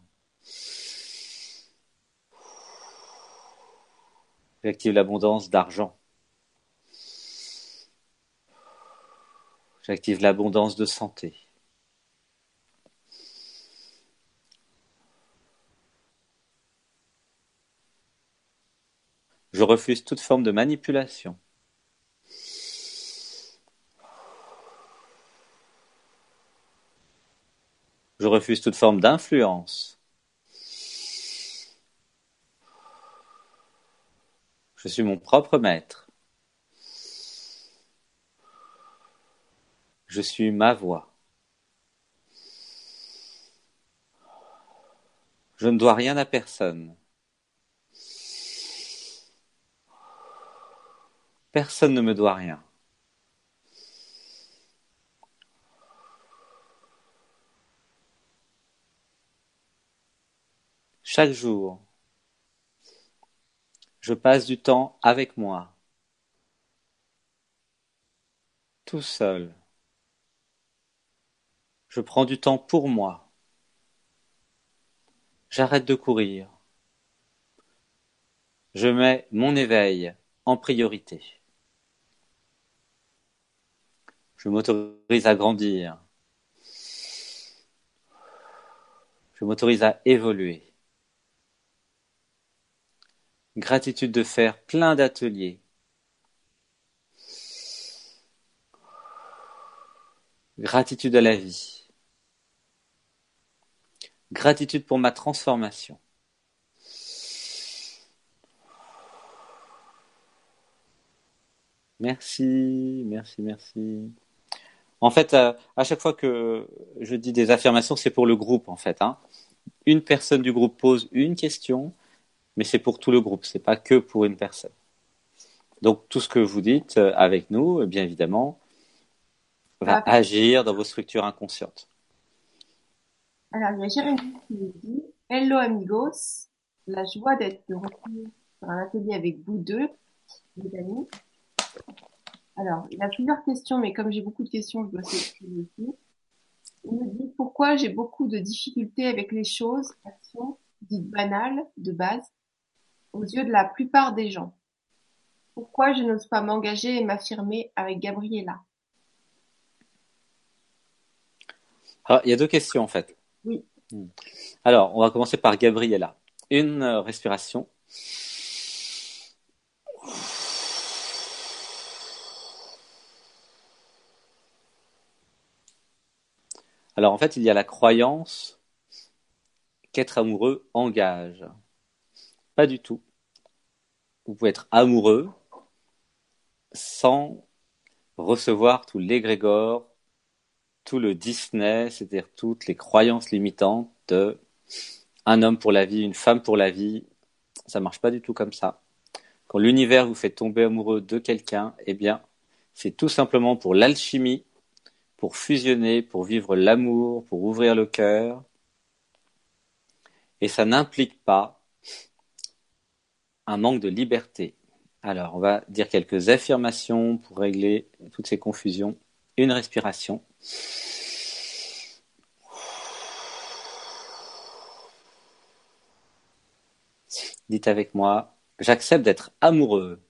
J'active l'abondance d'argent. J'active l'abondance de santé. Je refuse toute forme de manipulation. Je refuse toute forme d'influence. Je suis mon propre maître. Je suis ma voix. Je ne dois rien à personne. Personne ne me doit rien. Chaque jour, je passe du temps avec moi, tout seul. Je prends du temps pour moi. J'arrête de courir. Je mets mon éveil en priorité. Je m'autorise à grandir. Je m'autorise à évoluer. Gratitude de faire plein d'ateliers. Gratitude à la vie. Gratitude pour ma transformation. Merci, merci, merci. En fait, à, chaque fois que je dis des affirmations, c'est pour le groupe, en fait. Hein. Une personne du groupe pose une question, mais c'est pour tout le groupe, c'est pas que pour une personne. Donc tout ce que vous dites euh, avec nous, bien évidemment, va ah. agir dans vos structures inconscientes. Alors, il y a Jérémy qui nous dit Hello amigos, la joie d'être de retour sur un atelier avec vous deux, les amis. Alors, il y a plusieurs questions, mais comme j'ai beaucoup de questions, je dois s'excuser aussi. Il me dit pourquoi j'ai beaucoup de difficultés avec les choses, actions dites banales, de base, aux yeux de la plupart des gens. Pourquoi je n'ose pas m'engager et m'affirmer avec Gabriella? Ah, Il y a deux questions en fait. Hmm. Alors, on va commencer par Gabriella. Une euh, respiration. Alors en fait, il y a la croyance qu'être amoureux engage. Pas du tout. Vous pouvez être amoureux sans recevoir tout l'égrégore, tout le Disney, c'est-à-dire toutes les croyances limitantes de un homme pour la vie, une femme pour la vie. Ça marche pas du tout comme ça. Quand l'univers vous fait tomber amoureux de quelqu'un, eh bien, c'est tout simplement pour l'alchimie, pour fusionner, pour vivre l'amour, pour ouvrir le cœur. Et ça n'implique pas un manque de liberté. Alors, on va dire quelques affirmations pour régler toutes ces confusions. Une respiration. Dites avec moi, j'accepte d'être amoureux.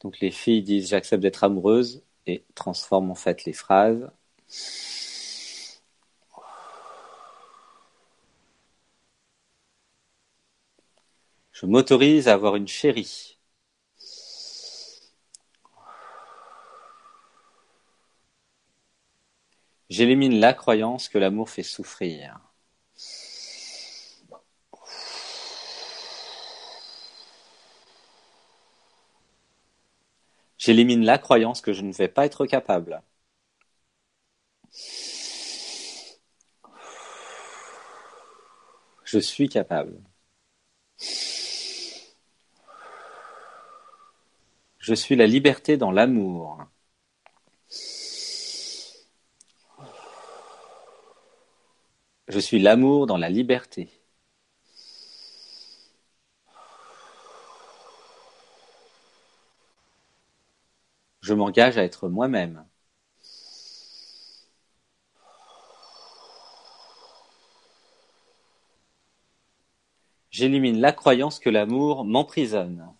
Donc les filles disent j'accepte d'être amoureuse et transforment en fait les phrases. Je m'autorise à avoir une chérie. J'élimine la croyance que l'amour fait souffrir. J'élimine la croyance que je ne vais pas être capable. Je suis capable. Je suis la liberté dans l'amour. Je suis l'amour dans la liberté. Je m'engage à être moi-même. J'élimine la croyance que l'amour m'emprisonne.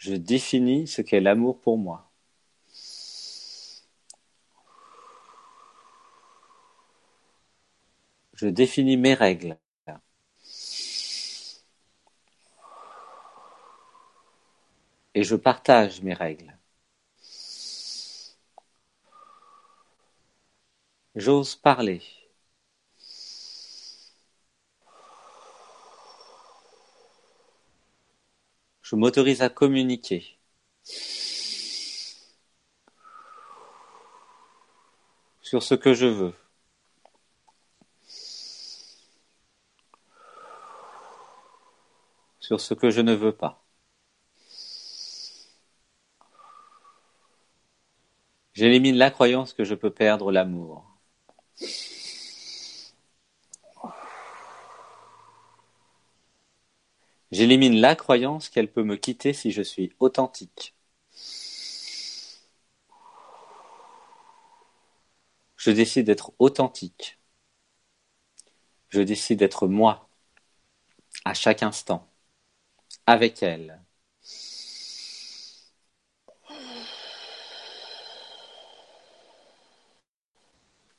Je définis ce qu'est l'amour pour moi. Je définis mes règles. Et je partage mes règles. J'ose parler. Je m'autorise à communiquer. sur ce que je veux. Sur ce que je ne veux pas. J'élimine la croyance que je peux perdre l'amour. J'élimine la croyance qu'elle peut me quitter si je suis authentique. Je décide d'être authentique. Je décide d'être moi, à chaque instant, avec elle.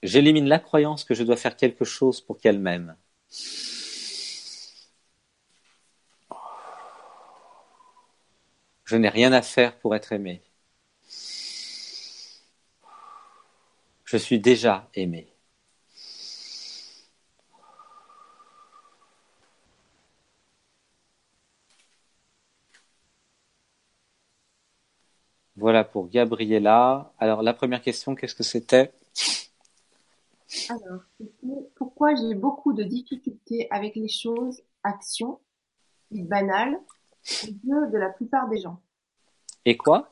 J'élimine la croyance que je dois faire quelque chose pour qu'elle m'aime. Je n'ai rien à faire pour être aimé. Je suis déjà aimé. Voilà pour Gabriella. Alors la première question, qu'est-ce que c'était? Alors, pourquoi j'ai beaucoup de difficultés avec les choses, actions, banales, aux yeux de la plupart des gens. Et quoi?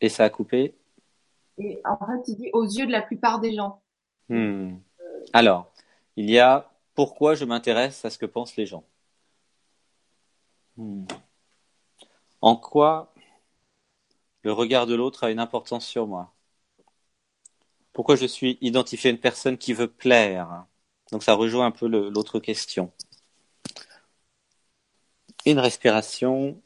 Et ça a coupé? Et en fait, il dit aux yeux de la plupart des gens. Hmm. Alors, il y a pourquoi je m'intéresse à ce que pensent les gens. Hmm. En quoi le regard de l'autre a une importance sur moi? Pourquoi je suis identifié à une personne qui veut plaire? Donc ça rejoint un peu l'autre question. Une respiration.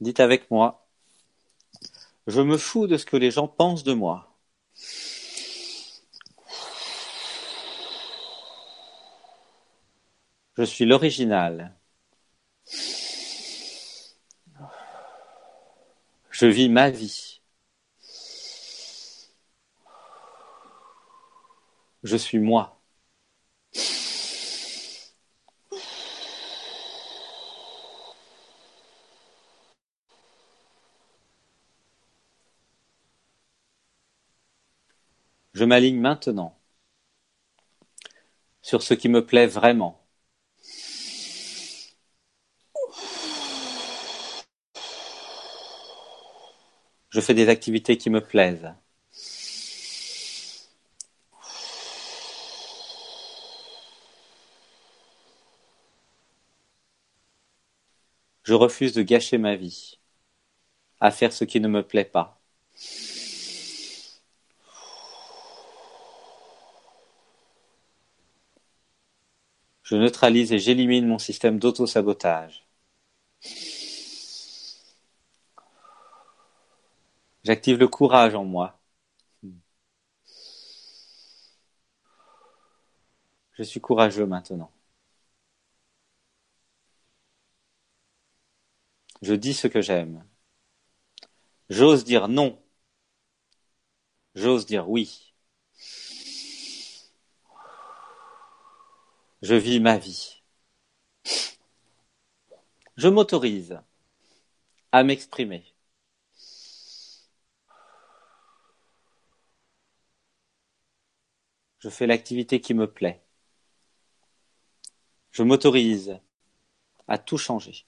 Dites avec moi. Je me fous de ce que les gens pensent de moi. Je suis l'original. Je vis ma vie. Je suis moi. Je m'aligne maintenant sur ce qui me plaît vraiment. Je fais des activités qui me plaisent. Je refuse de gâcher ma vie à faire ce qui ne me plaît pas. Je neutralise et j'élimine mon système d'auto-sabotage. J'active le courage en moi. Je suis courageux maintenant. Je dis ce que j'aime. J'ose dire non. J'ose dire oui. Je vis ma vie. Je m'autorise à m'exprimer. Je fais l'activité qui me plaît. Je m'autorise à tout changer.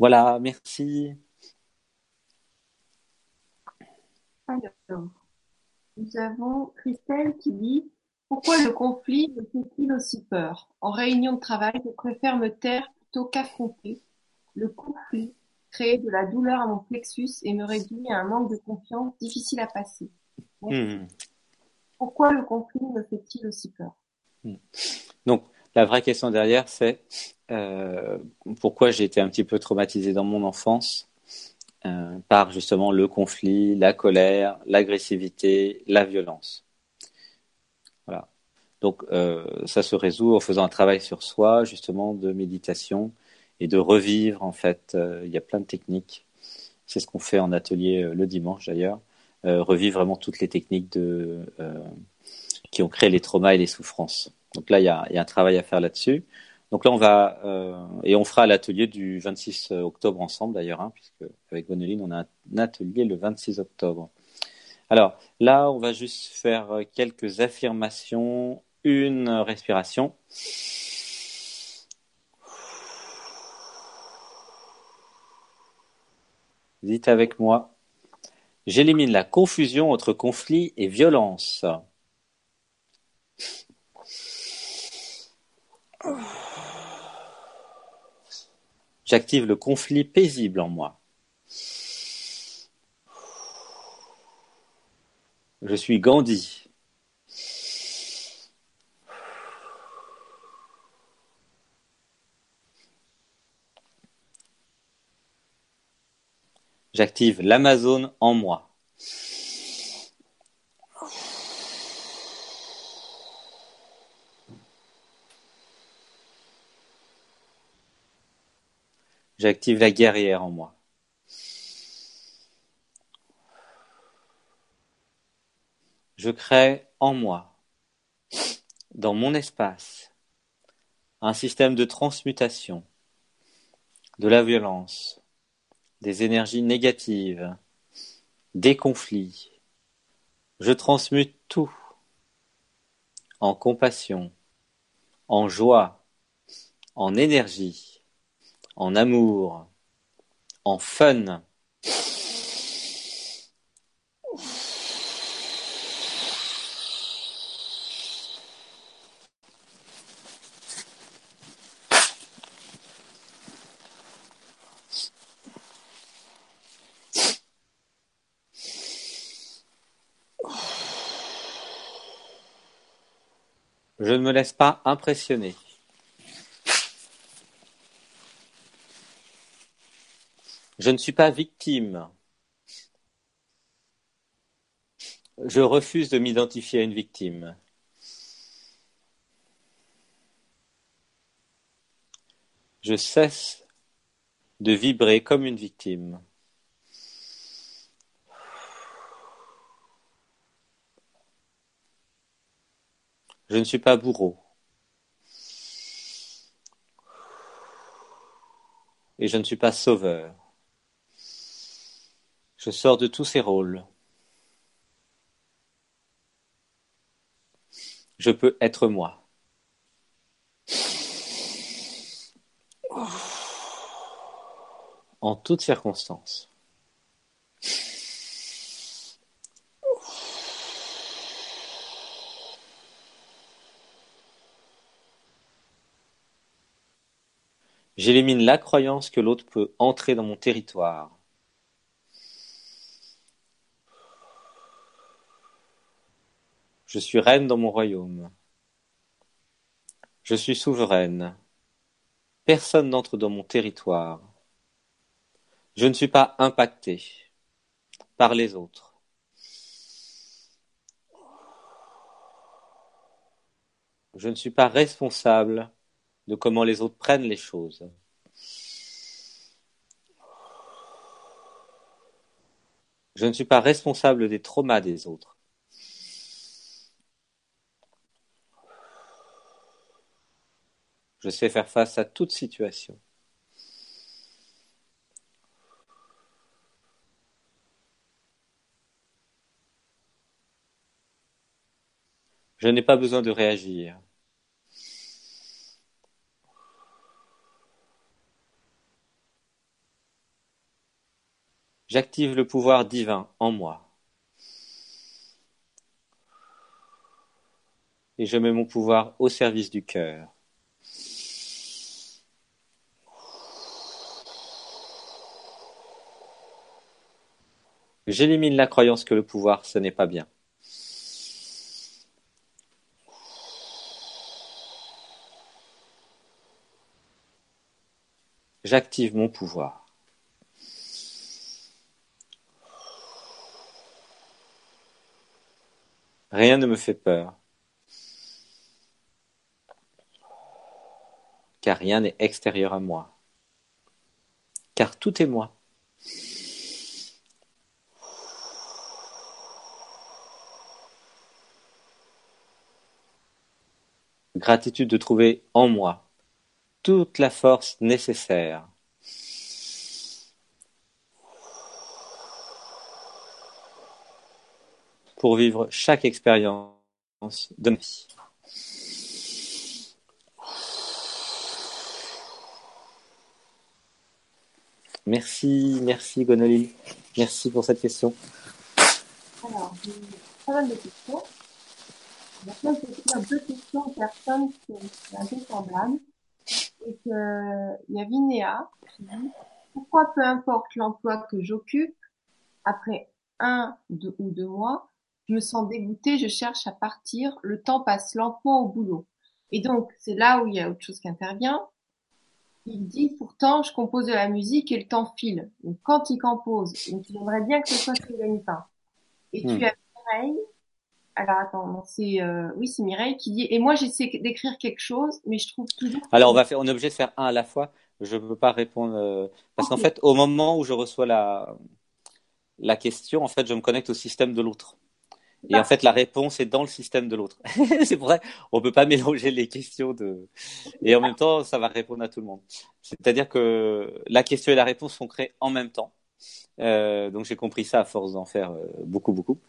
Voilà, merci. Alors, nous avons Christelle qui dit Pourquoi le conflit me fait-il aussi peur? En réunion de travail, je préfère me taire plutôt qu'affronter. Le conflit créer de la douleur à mon plexus et me réduit à un manque de confiance difficile à passer. Hmm. Pourquoi le conflit me fait-il aussi peur? Hmm. Donc, la vraie question derrière, c'est euh, pourquoi j'ai été un petit peu traumatisé dans mon enfance euh, par justement le conflit, la colère, l'agressivité, la violence. Voilà. Donc, euh, ça se résout en faisant un travail sur soi, justement, de méditation et de revivre, en fait. il y a plein de techniques. C'est ce qu'on fait en atelier le dimanche, d'ailleurs. revivre vraiment toutes les techniques de, qui ont créé les traumas et les souffrances. Donc là, il y a, un travail à faire là-dessus. Donc là, on va euh, et on fera l'atelier du 26 octobre ensemble d'ailleurs, hein, puisque avec Goneline, on a un atelier le 26 octobre. Alors là, on va juste faire quelques affirmations, une respiration. Dites avec moi. J'élimine la confusion entre conflit et violence. J'active le conflit paisible en moi. Je suis Gandhi. J'active l'Amazone en moi. J'active la guerrière en moi. Je crée en moi, dans mon espace, un système de transmutation de la violence, des énergies négatives, des conflits. Je transmute tout en compassion, en joie, en énergie en amour, en fun. Je ne me laisse pas impressionner. Je ne suis pas victime. Je refuse de m'identifier à une victime. Je cesse de vibrer comme une victime. Je ne suis pas bourreau. Et je ne suis pas sauveur. Je sors de tous ces rôles. Je peux être moi. En toutes circonstances. J'élimine la croyance que l'autre peut entrer dans mon territoire. Je suis reine dans mon royaume. Je suis souveraine. Personne n'entre dans mon territoire. Je ne suis pas impacté par les autres. Je ne suis pas responsable de comment les autres prennent les choses. Je ne suis pas responsable des traumas des autres. Je sais faire face à toute situation. Je n'ai pas besoin de réagir. J'active le pouvoir divin en moi. Et je mets mon pouvoir au service du cœur. J'élimine la croyance que le pouvoir, ce n'est pas bien. J'active mon pouvoir. Rien ne me fait peur. Car rien n'est extérieur à moi. Car tout est moi. Gratitude de trouver en moi toute la force nécessaire pour vivre chaque expérience de ma vie. Merci, merci Gonolil. Merci pour cette question. Alors, pas mal de questions. Maintenant, je vais faire deux questions aux personnes qui sont un peu semblables. Et qu'il y a Vinéa qui dit Pourquoi peu importe l'emploi que j'occupe, après un deux, ou deux mois, je me sens dégoûtée, je cherche à partir, le temps passe lentement au boulot. Et donc, c'est là où il y a autre chose qui intervient. Il dit, pourtant, je compose de la musique et le temps file. Donc, quand il compose, donc il aimerait bien que ce soit ce gagne pas. Et tu hmm. as Mireille. Alors, attends, c'est, euh, oui, c'est Mireille qui dit, et moi, j'essaie d'écrire quelque chose, mais je trouve toujours. Alors, on va faire, on est obligé de faire un à la fois. Je ne peux pas répondre, euh, parce qu'en fait, au moment où je reçois la, la question, en fait, je me connecte au système de l'autre. Et en fait, la réponse est dans le système de l'autre. c'est ça on peut pas mélanger les questions de. Et en même temps, ça va répondre à tout le monde. C'est-à-dire que la question et la réponse sont créées en même temps. Euh, donc j'ai compris ça à force d'en faire euh, beaucoup, beaucoup.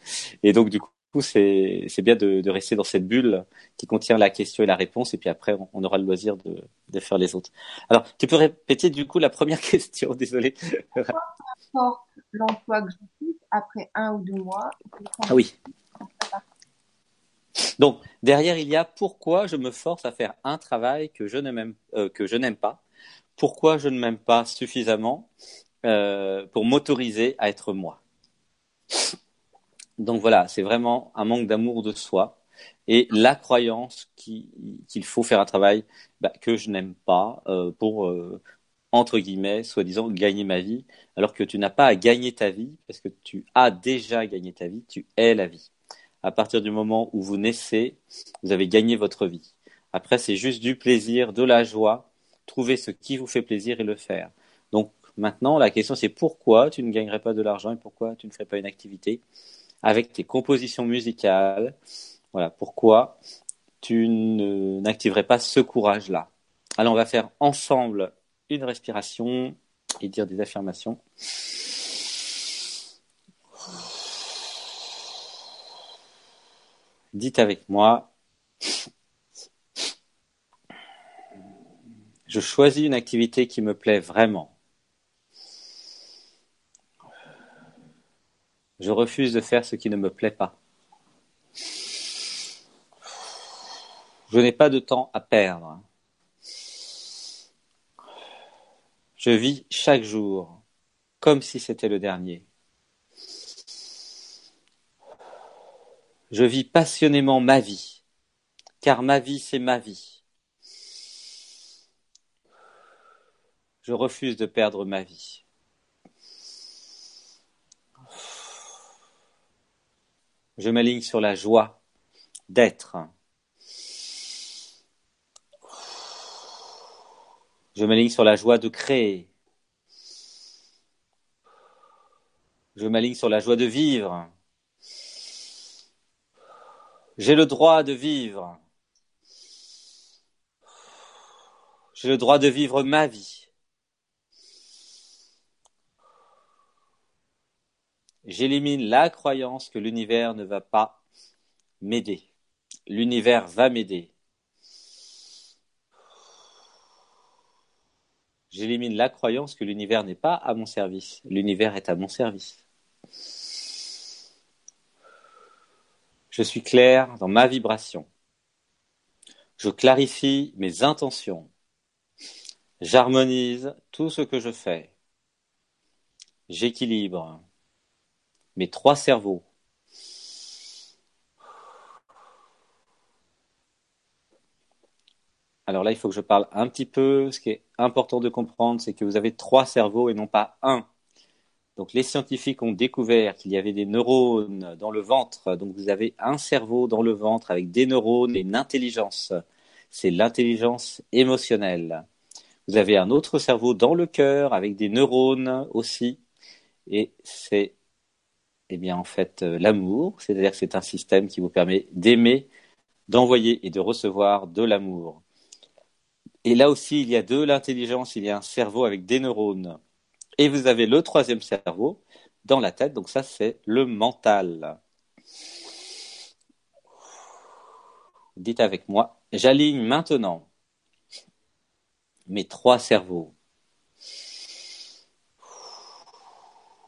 Et donc du coup, c'est c'est bien de, de, rester dans cette bulle qui contient la question et la réponse. Et puis après, on, aura le loisir de, de faire les autres. Alors, tu peux répéter du coup la première question. Désolé. l'emploi que j'occupe après un ou deux mois. Ah oui. Donc derrière il y a pourquoi je me force à faire un travail que je n'aime euh, je n'aime pas, pourquoi je ne m'aime pas suffisamment euh, pour m'autoriser à être moi? Donc voilà, c'est vraiment un manque d'amour de soi et la croyance qu'il faut faire un travail bah, que je n'aime pas euh, pour entre guillemets, soi-disant, gagner ma vie, alors que tu n'as pas à gagner ta vie, parce que tu as déjà gagné ta vie, tu es la vie à partir du moment où vous naissez, vous avez gagné votre vie. Après, c'est juste du plaisir, de la joie, trouver ce qui vous fait plaisir et le faire. Donc maintenant, la question c'est pourquoi tu ne gagnerais pas de l'argent et pourquoi tu ne ferais pas une activité? Avec tes compositions musicales. Voilà, pourquoi tu n'activerais pas ce courage-là. Alors on va faire ensemble une respiration et dire des affirmations. Dites avec moi, je choisis une activité qui me plaît vraiment. Je refuse de faire ce qui ne me plaît pas. Je n'ai pas de temps à perdre. Je vis chaque jour comme si c'était le dernier. Je vis passionnément ma vie, car ma vie c'est ma vie. Je refuse de perdre ma vie. Je m'aligne sur la joie d'être. Je m'aligne sur la joie de créer. Je m'aligne sur la joie de vivre. J'ai le droit de vivre. J'ai le droit de vivre ma vie. J'élimine la croyance que l'univers ne va pas m'aider. L'univers va m'aider. J'élimine la croyance que l'univers n'est pas à mon service. L'univers est à mon service. Je suis clair dans ma vibration. Je clarifie mes intentions. J'harmonise tout ce que je fais. J'équilibre. Mes trois cerveaux. Alors là, il faut que je parle un petit peu. Ce qui est important de comprendre, c'est que vous avez trois cerveaux et non pas un. Donc les scientifiques ont découvert qu'il y avait des neurones dans le ventre. Donc vous avez un cerveau dans le ventre avec des neurones et une intelligence. C'est l'intelligence émotionnelle. Vous avez un autre cerveau dans le cœur avec des neurones aussi. Et c'est, eh bien, en fait, euh, l'amour. C'est-à-dire que c'est un système qui vous permet d'aimer, d'envoyer et de recevoir de l'amour. Et là aussi, il y a de l'intelligence, il y a un cerveau avec des neurones. Et vous avez le troisième cerveau dans la tête, donc ça c'est le mental. Dites avec moi, j'aligne maintenant mes trois cerveaux.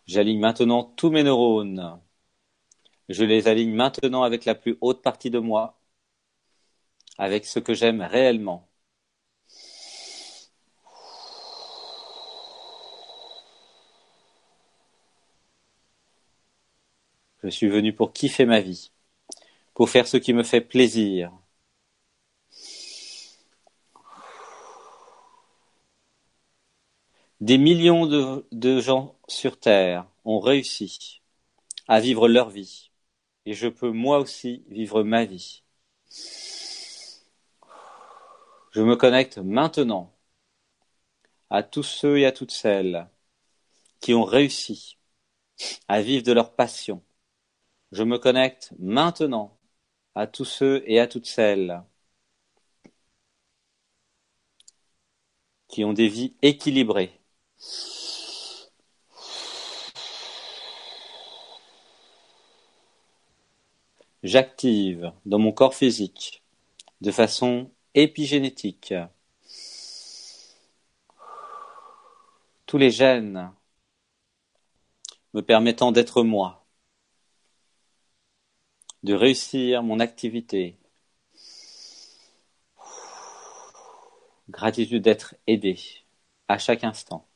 J'aligne maintenant tous mes neurones. Je les aligne maintenant avec la plus haute partie de moi, avec ce que j'aime réellement. Je suis venu pour kiffer ma vie, pour faire ce qui me fait plaisir. Des millions de, gens sur Terre ont réussi à vivre leur vie, et je peux moi aussi vivre ma vie. Je me connecte maintenant à tous ceux et à toutes celles qui ont réussi à vivre de leur passion, je me connecte maintenant à tous ceux et à toutes celles qui ont des vies équilibrées. J'active dans mon corps physique de façon épigénétique tous les gènes me permettant d'être moi de réussir mon activité. Gratitude d'être aidé à chaque instant.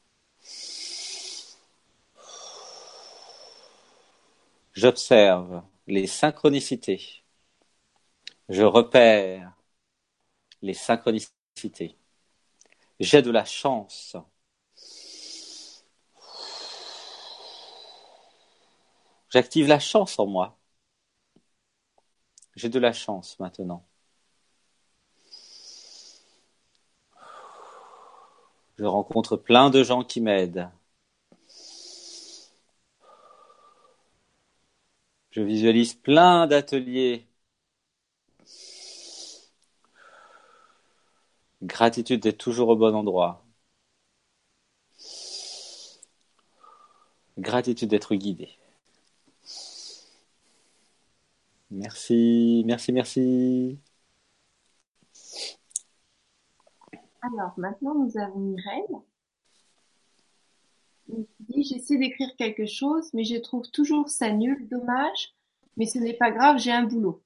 J'observe les synchronicités. Je repère les synchronicités. J'ai de la chance. J'active la chance en moi. J'ai de la chance maintenant. Je rencontre plein de gens qui m'aident. Je visualise plein d'ateliers. Gratitude d'être toujours au bon endroit. Gratitude d'être guidé. Merci, merci, merci. Alors, maintenant, nous avons Mireille. Dit, j'essaie d'écrire quelque chose, mais je trouve toujours ça nul, dommage, mais ce n'est pas grave, j'ai un boulot.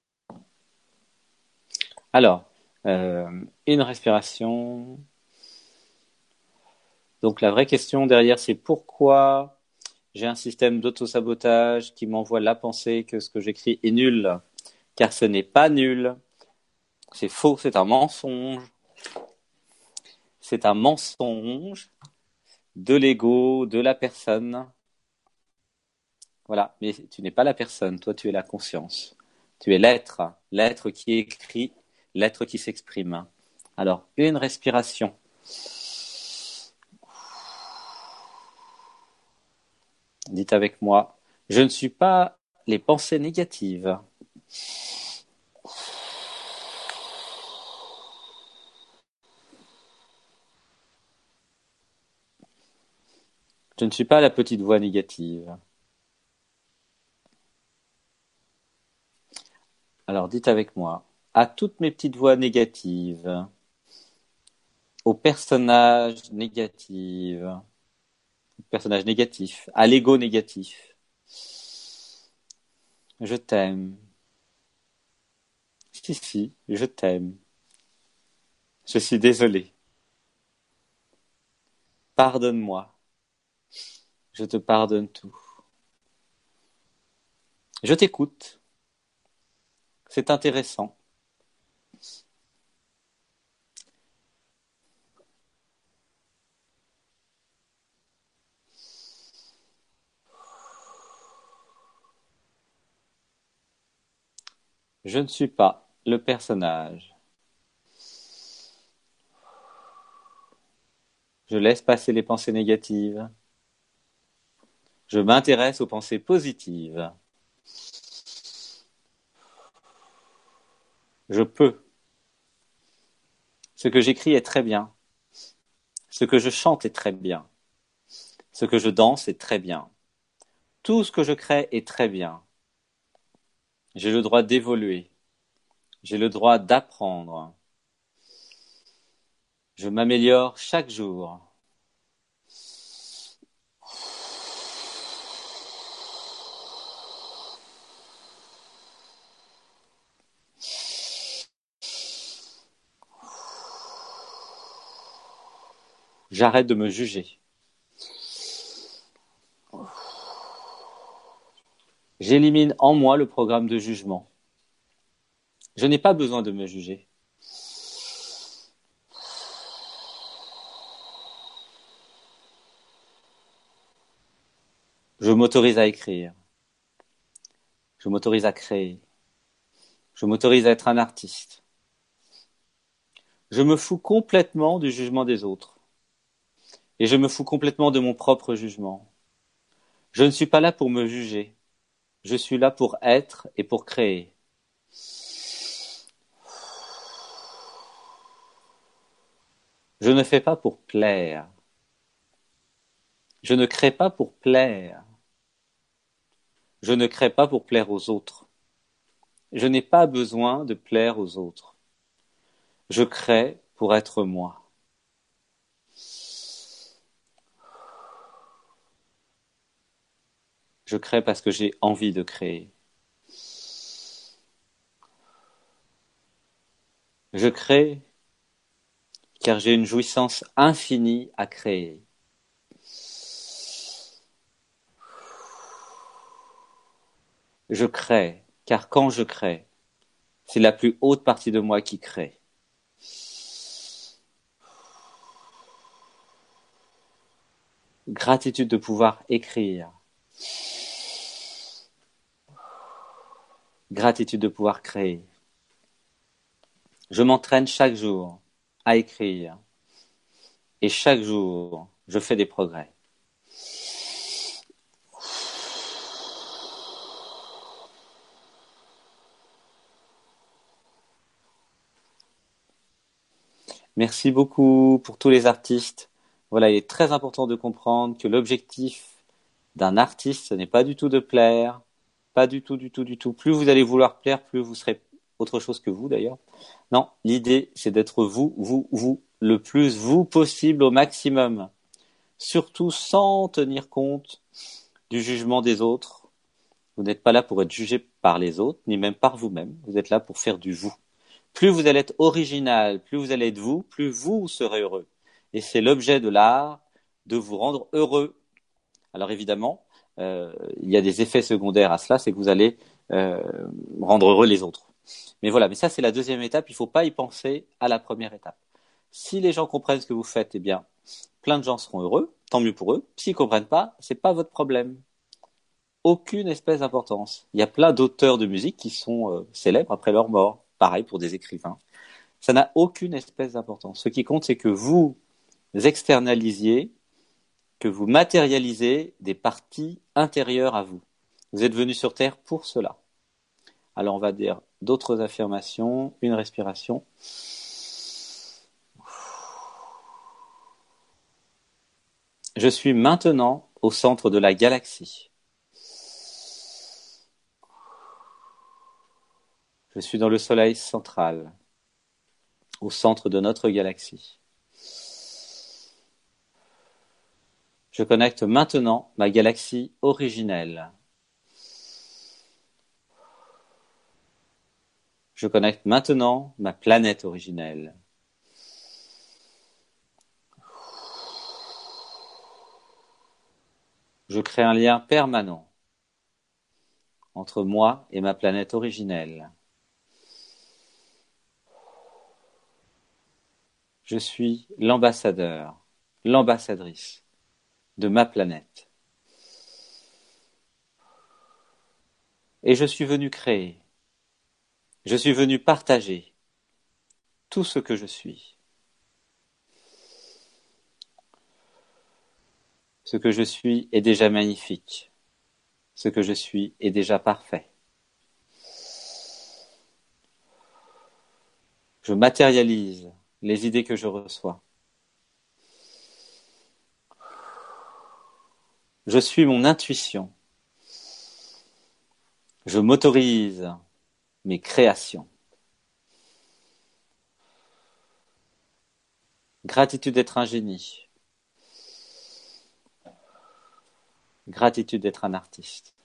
Alors, euh, une respiration. Donc la vraie question derrière, c'est pourquoi j'ai un système d'auto-sabotage qui m'envoie la pensée que ce que j'écris est nul, car ce n'est pas nul. C'est faux, c'est un mensonge. C'est un mensonge de l'ego, de la personne. Voilà, mais tu n'es pas la personne, toi tu es la conscience. Tu es l'être, l'être qui écrit, l'être qui s'exprime. Alors, une respiration. Dites avec moi, je ne suis pas les pensées négatives. Je ne suis pas la petite voix négative. Alors dites avec moi, à toutes mes petites voix négatives, aux personnages négatifs, personnage négatif, à l'ego négatif. Je t'aime. Si, si, je t'aime. Je suis désolé. Pardonne-moi. Je te pardonne tout. Je t'écoute. C'est intéressant. Je ne suis pas le personnage. Je laisse passer les pensées négatives. Je m'intéresse aux pensées positives. Je peux. Ce que j'écris est très bien. Ce que je chante est très bien. Ce que je danse est très bien. Tout ce que je crée est très bien. J'ai le droit d'évoluer. J'ai le droit d'apprendre. Je m'améliore chaque jour. J'arrête de me juger. J'élimine en moi le programme de jugement. Je n'ai pas besoin de me juger. Je m'autorise à écrire. Je m'autorise à créer. Je m'autorise à être un artiste. Je me fous complètement du jugement des autres. Et je me fous complètement de mon propre jugement. Je ne suis pas là pour me juger. Je suis là pour être et pour créer. Je ne fais pas pour plaire. Je ne crée pas pour plaire. Je ne crée pas pour plaire aux autres. Je n'ai pas besoin de plaire aux autres. Je crée pour être moi. Je crée parce que j'ai envie de créer. Je crée car j'ai une jouissance infinie à créer. Je crée, car quand je crée, c'est la plus haute partie de moi qui crée. Gratitude de pouvoir écrire. Gratitude de pouvoir créer. Je m'entraîne chaque jour à écrire. Et chaque jour, je fais des progrès. Merci beaucoup pour tous les artistes. Voilà, il est très important de comprendre que l'objectif d'un artiste, ce n'est pas du tout de plaire, pas du tout, du tout, du tout. Plus vous allez vouloir plaire, plus vous serez autre chose que vous d'ailleurs. Non, l'idée c'est d'être vous, vous, vous, le plus vous possible au maximum. Surtout sans tenir compte du jugement des autres. Vous n'êtes pas là pour être jugé par les autres, ni même par vous-même. Vous êtes là pour faire du vous. Plus vous allez être original, plus vous allez être vous, plus vous serez heureux. Et c'est l'objet de l'art de vous rendre heureux. Alors évidemment, il y a des effets secondaires à cela, c'est que vous allez euh, rendre heureux les autres. Mais voilà, mais ça c'est la deuxième étape, il ne faut pas y penser à la première étape. Si les gens comprennent ce que vous faites, eh bien, plein de gens seront heureux, tant mieux pour eux. S'ils ne comprennent pas, ce n'est pas votre problème. Aucune espèce d'importance. Il y a plein d'auteurs de musique qui sont euh, célèbres après leur mort. Pareil pour des écrivains. Ça n'a aucune espèce d'importance. Ce qui compte, c'est que vous externalisiez, que vous matérialisez des parties intérieures à vous. Vous êtes venu sur Terre pour cela. Alors on va dire d'autres affirmations, une respiration. Je suis maintenant au centre de la galaxie. Je suis dans le Soleil central, au centre de notre galaxie. Je connecte maintenant ma galaxie originelle. Je connecte maintenant ma planète originelle. Je crée un lien permanent entre moi et ma planète originelle. Je suis l'ambassadeur, l'ambassadrice de ma planète. Et je suis venu créer, je suis venu partager tout ce que je suis. Ce que je suis est déjà magnifique. Ce que je suis est déjà parfait. Je matérialise les idées que je reçois. Je suis mon intuition. Je m'autorise mes créations. Gratitude d'être un génie. Gratitude d'être un artiste.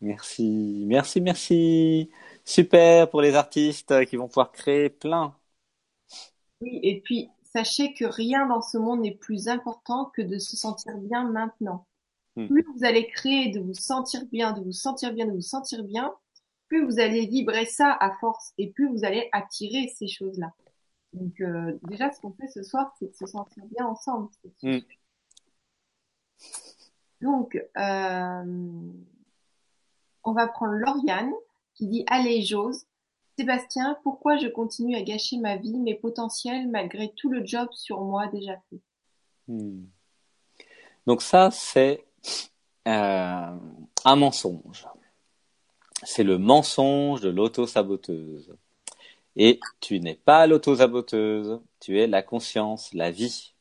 Merci, merci, merci. Super pour les artistes qui vont pouvoir créer plein. Oui, et puis sachez que rien dans ce monde n'est plus important que de se sentir bien maintenant. Hmm. Plus vous allez créer de vous sentir bien, de vous sentir bien, de vous sentir bien, plus vous allez vibrer ça à force et plus vous allez attirer ces choses-là. Donc euh, déjà, ce qu'on fait ce soir, c'est de se sentir bien ensemble. Mm. Donc, euh, on va prendre Lauriane qui dit Allez, j'ose. Sébastien, pourquoi je continue à gâcher ma vie, mes potentiels, malgré tout le job sur moi déjà fait? Mm. Donc ça, c'est euh, un mensonge. C'est le mensonge de l'auto-saboteuse. Et tu n'es pas l'auto-saboteuse, tu es la conscience, la vie.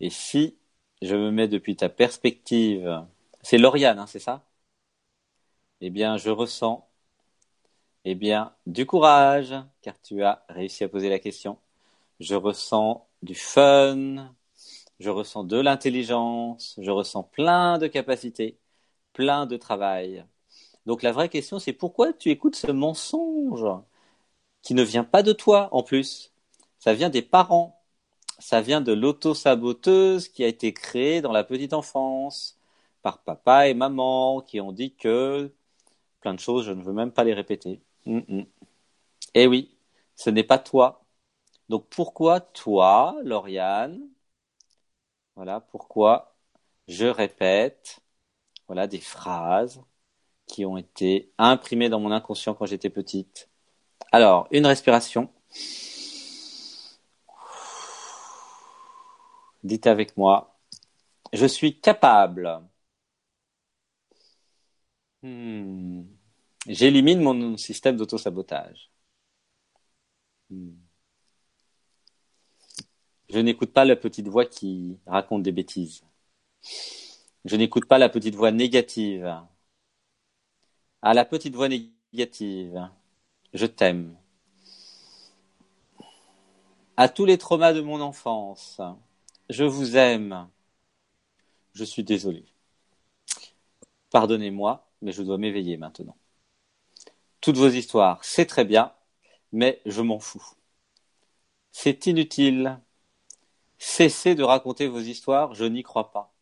Et si je me mets depuis ta perspective, c'est Lauriane, hein, c'est ça? Eh bien, je ressens, eh bien, du courage, car tu as réussi à poser la question. Je ressens du fun, je ressens de l'intelligence, je ressens plein de capacités, plein de travail. Donc la vraie question, c'est pourquoi tu écoutes ce mensonge qui ne vient pas de toi en plus? Ça vient des parents. Ça vient de l'auto-saboteuse qui a été créée dans la petite enfance par papa et maman qui ont dit que plein de choses, je ne veux même pas les répéter. Eh oui, ce n'est pas toi. Donc pourquoi toi, Lauriane? Voilà, pourquoi je répète voilà des phrases qui ont été imprimées dans mon inconscient quand j'étais petite. Alors, une respiration. Dites avec moi, je suis capable. Hmm. J'élimine mon système d'auto-sabotage. Hmm. Je n'écoute pas la petite voix qui raconte des bêtises. Je n'écoute pas la petite voix négative à la petite voix négative. Je t'aime. À tous les traumas de mon enfance. Je vous aime. Je suis désolé. Pardonnez-moi, mais je dois m'éveiller maintenant. Toutes vos histoires, c'est très bien, mais je m'en fous. C'est inutile. Cessez de raconter vos histoires, je n'y crois pas.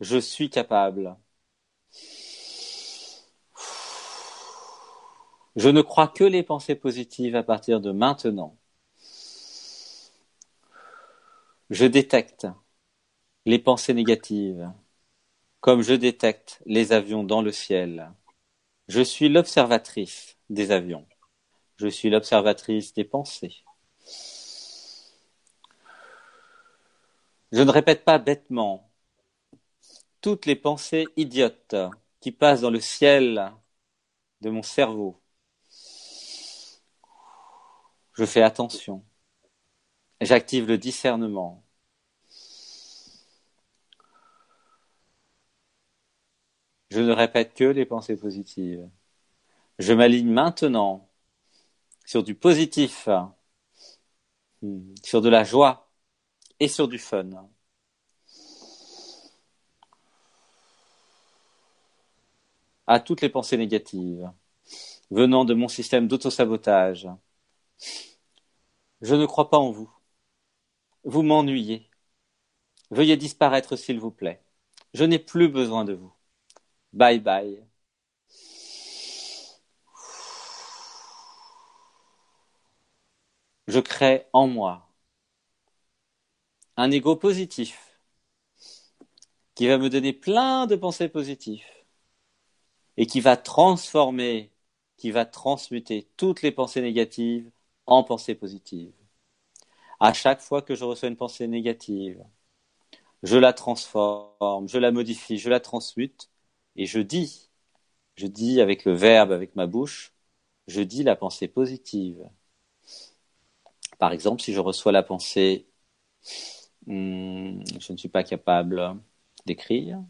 Je suis capable. Je ne crois que les pensées positives à partir de maintenant. Je détecte les pensées négatives, comme je détecte les avions dans le ciel. Je suis l'observatrice des avions. Je suis l'observatrice des pensées. Je ne répète pas bêtement toutes les pensées idiotes qui passent dans le ciel de mon cerveau. Je fais attention. J'active le discernement. Je ne répète que les pensées positives. Je m'aligne maintenant sur du positif, sur de la joie et sur du fun. À toutes les pensées négatives venant de mon système d'autosabotage, je ne crois pas en vous. Vous m'ennuyez. Veuillez disparaître, s'il vous plaît. Je n'ai plus besoin de vous. Bye bye. Je crée en moi un ego positif qui va me donner plein de pensées positives et qui va transformer, qui va transmuter toutes les pensées négatives en pensées positives. À chaque fois que je reçois une pensée négative, je la transforme, je la modifie, je la transmute et je dis, je dis avec le verbe, avec ma bouche, je dis la pensée positive. Par exemple, si je reçois la pensée hmm, je ne suis pas capable d'écrire,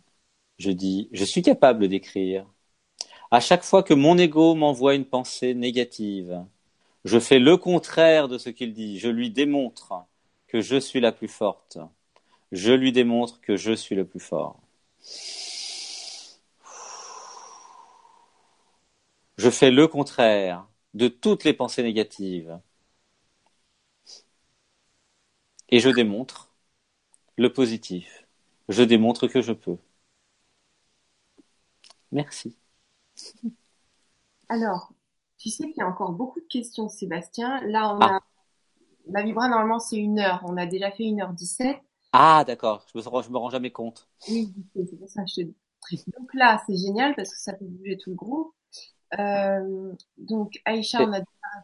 je dis je suis capable d'écrire. À chaque fois que mon ego m'envoie une pensée négative, je fais le contraire de ce qu'il dit. Je lui démontre que je suis la plus forte. Je lui démontre que je suis le plus fort. Je fais le contraire de toutes les pensées négatives. Et je démontre le positif. Je démontre que je peux. Merci. Alors, tu sais qu'il y a encore beaucoup de questions, Sébastien. Là, on ah. a. La Vibra, normalement, c'est une heure. On a déjà fait une heure dix-sept. Ah, d'accord. Je me, je me rends jamais compte. Oui, c'est pour ça que je te dis. Donc là, c'est génial parce que ça fait bouger tout le groupe. Euh, donc, Aïcha, on a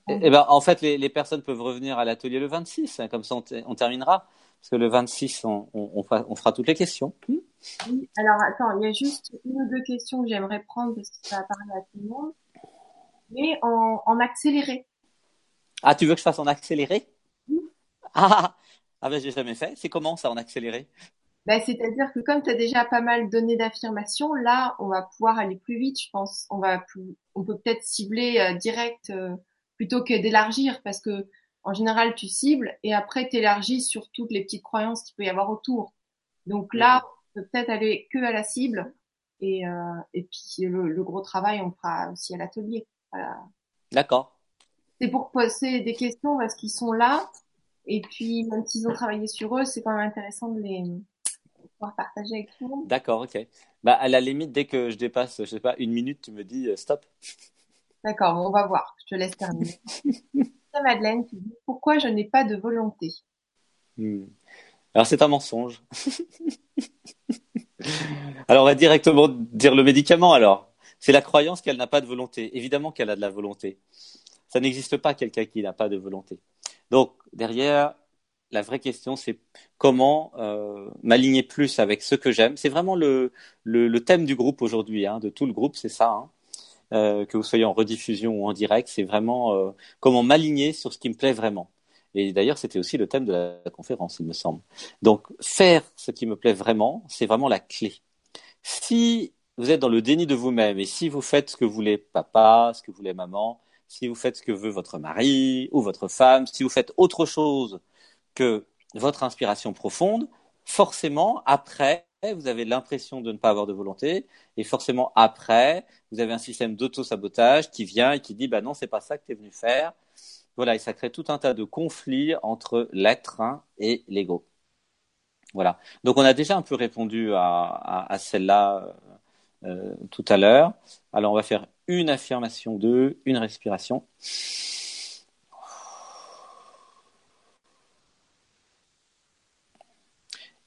eh ben, en fait, les, les, personnes peuvent revenir à l'atelier le 26, hein, comme ça on, terminera. Parce que le 26, on, on, on, fera, toutes les questions. Oui, alors attends, il y a juste une ou deux questions que j'aimerais prendre parce que ça va parler à tout le monde. Mais en, en accéléré. Ah, tu veux que je fasse en accéléré? Oui. Ah, ah ben j'ai jamais fait. C'est comment ça en accéléré? Ben, C'est-à-dire que comme tu as déjà pas mal donné d'affirmations, là, on va pouvoir aller plus vite, je pense. On va on peut peut-être cibler euh, direct euh, plutôt que d'élargir parce que en général, tu cibles et après tu élargis sur toutes les petites croyances qu'il peut y avoir autour. Donc là, on peut peut-être aller que à la cible et, euh, et puis le, gros travail, on fera aussi à l'atelier. D'accord. C'est pour poser des questions parce qu'ils sont là et puis, même s'ils ont travaillé sur eux, c'est quand même intéressant de les pouvoir partager avec tout le monde. D'accord, ok. Bah, à la limite, dès que je dépasse, je sais pas, une minute, tu me dis euh, stop. D'accord, on va voir. Je te laisse terminer. Madeleine, tu dis pourquoi je n'ai pas de volonté? Hmm. Alors, c'est un mensonge. alors, on va directement dire le médicament alors. C'est la croyance qu'elle n'a pas de volonté. Évidemment qu'elle a de la volonté. Ça n'existe pas quelqu'un qui n'a pas de volonté. Donc derrière, la vraie question, c'est comment euh, m'aligner plus avec ce que j'aime. C'est vraiment le, thème du groupe aujourd'hui, hein, de tout le groupe, c'est ça. Hein. Euh, que vous soyez en rediffusion ou en direct, c'est vraiment euh, comment m'aligner sur ce qui me plaît vraiment. Et d'ailleurs, c'était aussi le thème de la conférence, il me semble. Donc, faire ce qui me plaît vraiment, c'est vraiment la clé. Si vous êtes dans le déni de vous-même et si vous faites ce que voulait papa, ce que voulait maman, si vous faites ce que veut votre mari ou votre femme, si vous faites autre chose que votre inspiration profonde, forcément, après, vous avez l'impression de ne pas avoir de volonté, et forcément, après, vous avez un système d'auto-sabotage qui vient et qui dit, bah non, c'est pas ça que tu es venu faire. Voilà, et ça crée tout un tas de conflits entre l'être et l'ego. Voilà. Donc, on a déjà un peu répondu à, celle-là euh, tout à l'heure. Alors, on va faire une affirmation de une respiration.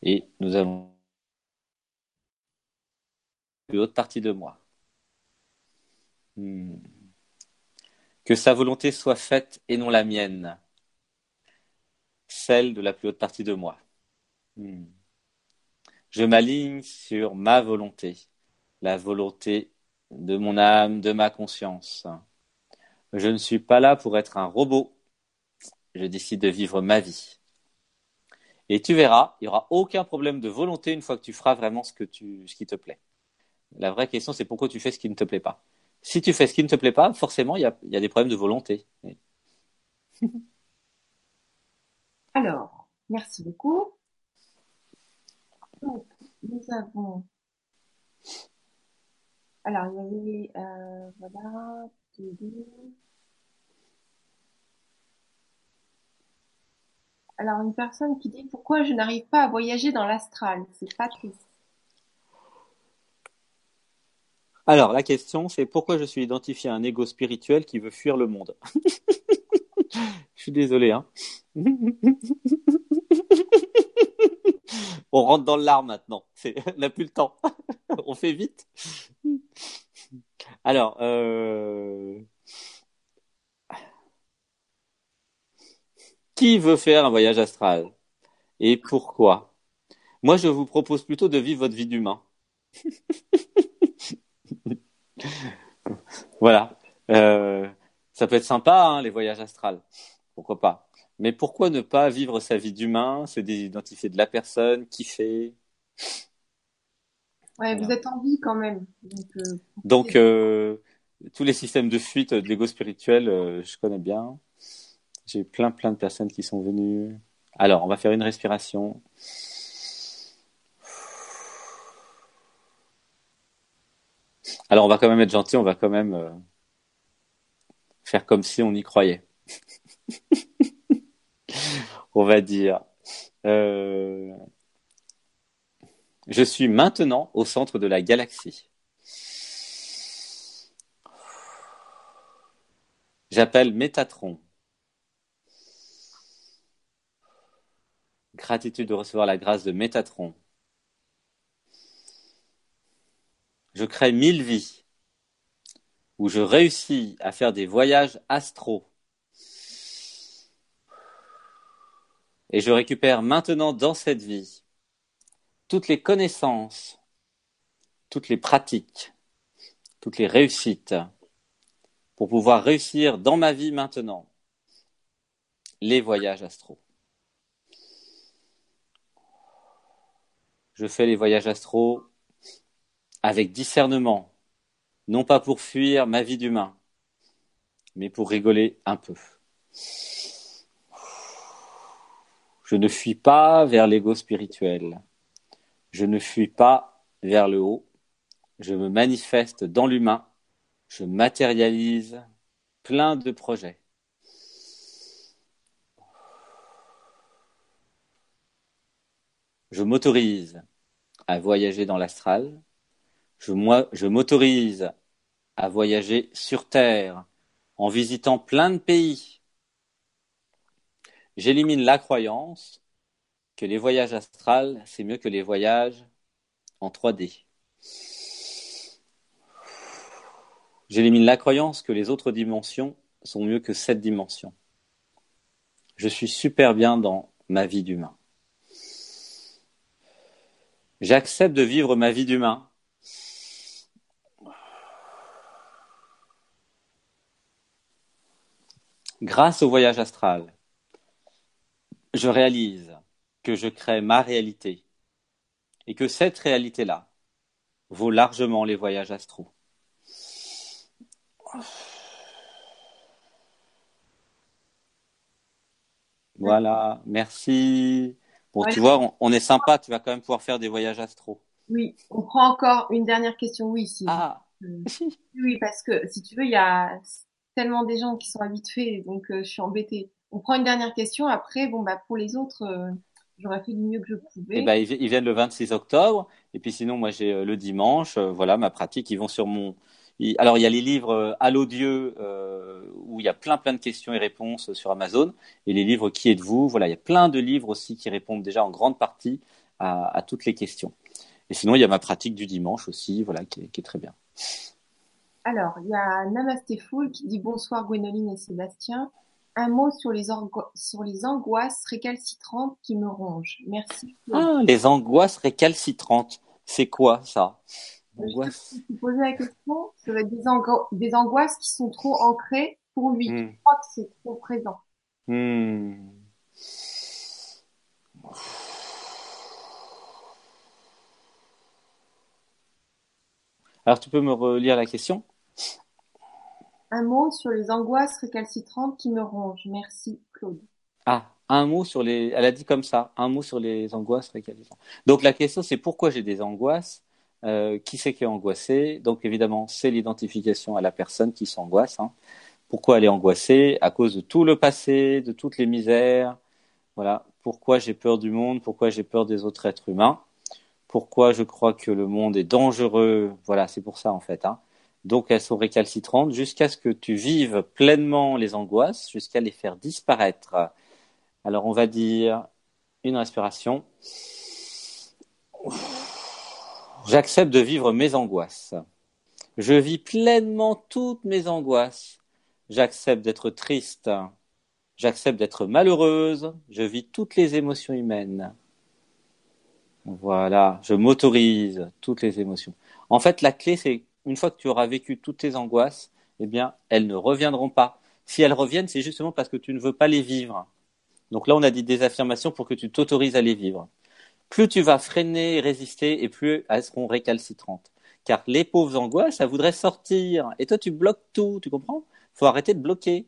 Et nous avons une autre partie de moi. Hmm. Que sa volonté soit faite et non la mienne, celle de la plus haute partie de moi. Hmm. Je m'aligne sur ma volonté, la volonté de mon âme, de ma conscience. Je ne suis pas là pour être un robot. Je décide de vivre ma vie. Et tu verras, il n'y aura aucun problème de volonté une fois que tu feras vraiment ce, qui te plaît. La vraie question, c'est pourquoi tu fais ce qui ne te plaît pas. Si tu fais ce qui ne te plaît pas, forcément, il y a, des problèmes de volonté. Alors, merci beaucoup. nous avons alors, il y avait, euh, voilà, Alors, une personne qui dit pourquoi je n'arrive pas à voyager dans l'astral? C'est pas triste. Alors, la question, c'est pourquoi je suis identifié à un ego spirituel qui veut fuir le monde? Je suis désolé, hein. On rentre dans l'art maintenant. On n'a plus le temps. On fait vite. Alors, euh... qui veut faire un voyage astral et pourquoi? Moi, je vous propose plutôt de vivre votre vie d'humain. voilà. Euh, ça peut être sympa, hein, les voyages astrales. Pourquoi pas? Mais pourquoi ne pas vivre sa vie d'humain, se désidentifier de la personne, kiffer? Ouais, vous êtes en vie quand même. Donc, euh, euh, tous les systèmes de fuite de l'ego spirituel, je connais bien. J'ai plein, plein de personnes qui sont venues. Alors, on va faire une respiration. Alors, on va quand même être gentil, on va quand même euh, faire comme si on y croyait. on va dire, euh, je suis maintenant au centre de la galaxie. J'appelle Métatron. Gratitude de recevoir la grâce de Métatron. je crée mille vies, où je réussis à faire des voyages astraux. Et je récupère maintenant dans cette vie toutes les connaissances, toutes les pratiques, toutes les réussites pour pouvoir réussir dans ma vie maintenant les voyages astraux. Je fais les voyages astraux avec discernement, non pas pour fuir ma vie d'humain, mais pour rigoler un peu. Je ne fuis pas vers l'ego spirituel. Je ne fuis pas vers le haut. Je me manifeste dans l'humain. Je matérialise plein de projets. Je m'autorise à voyager dans l'astral je, m'autorise à voyager sur Terre en visitant plein de pays. J'élimine la croyance que les voyages astrales, c'est mieux que les voyages en 3D. J'élimine la croyance que les autres dimensions sont mieux que cette dimension. Je suis super bien dans ma vie d'humain. J'accepte de vivre ma vie d'humain Grâce au voyage astral, je réalise que je crée ma réalité et que cette réalité-là vaut largement les voyages astraux. Voilà, merci. Bon, tu vois, on, est sympa, tu vas quand même pouvoir faire des voyages astraux. Oui, on prend encore une dernière question, oui. Si. Ah. Oui, parce que si tu veux, il y a tellement des gens qui sont habitués, donc euh, je suis embêtée. On prend une dernière question. Après, bon bah pour les autres, euh, j'aurais fait du mieux que je pouvais. Et eh ben, ils, viennent le 26 octobre. Et puis sinon, moi j'ai euh, le dimanche. voilà ma pratique. Ils vont sur mon. Alors il y a les livres à l'audieux où il y a plein plein de questions et réponses sur Amazon. Et les livres Qui êtes-vous? Voilà, il y a plein de livres aussi qui répondent déjà en grande partie à, toutes les questions. Et sinon, il y a ma pratique du dimanche aussi, voilà, qui est très bien. Alors, il y a Namasté qui dit bonsoir Gwénoline et Sébastien. Un mot sur les, sur les angoisses récalcitrantes qui me rongent. Merci. Ah, les angoisses récalcitrantes. C'est quoi ça? Angoisse. Je poser la question. Ça va être des, angoisses qui sont trop ancrées pour lui. Hmm. Je crois que c'est trop présent. Hmm. Alors, tu peux me relire la question? Un mot sur les angoisses récalcitrantes qui me rongent. Merci, Claude. Ah, un mot sur les. Elle a dit comme ça, un mot sur les angoisses récalcitrantes. Donc la question, c'est pourquoi j'ai des angoisses? Euh, Qui c'est qui est angoissé? Donc évidemment, c'est l'identification à la personne qui s'angoisse. Hein. Pourquoi elle est angoissée? À cause de tout le passé, de toutes les misères, voilà, pourquoi j'ai peur du monde, pourquoi j'ai peur des autres êtres humains, pourquoi je crois que le monde est dangereux? Voilà, c'est pour ça en fait. Hein. Donc elles sont récalcitrantes jusqu'à ce que tu vives pleinement les angoisses, jusqu'à les faire disparaître. Alors on va dire une respiration. J'accepte de vivre mes angoisses. Je vis pleinement toutes mes angoisses. J'accepte d'être triste. J'accepte d'être malheureuse. Je vis toutes les émotions humaines. Voilà, je m'autorise toutes les émotions. En fait, la clé, c'est une fois que tu auras vécu toutes tes angoisses, eh bien, elles ne reviendront pas. Si elles reviennent, c'est justement parce que tu ne veux pas les vivre. Donc là, on a dit des affirmations pour que tu t'autorises à les vivre. Plus tu vas freiner et résister, et plus elles seront récalcitrantes. Car les pauvres angoisses, elles voudraient sortir. Et toi, tu bloques tout, tu comprends? Faut arrêter de bloquer.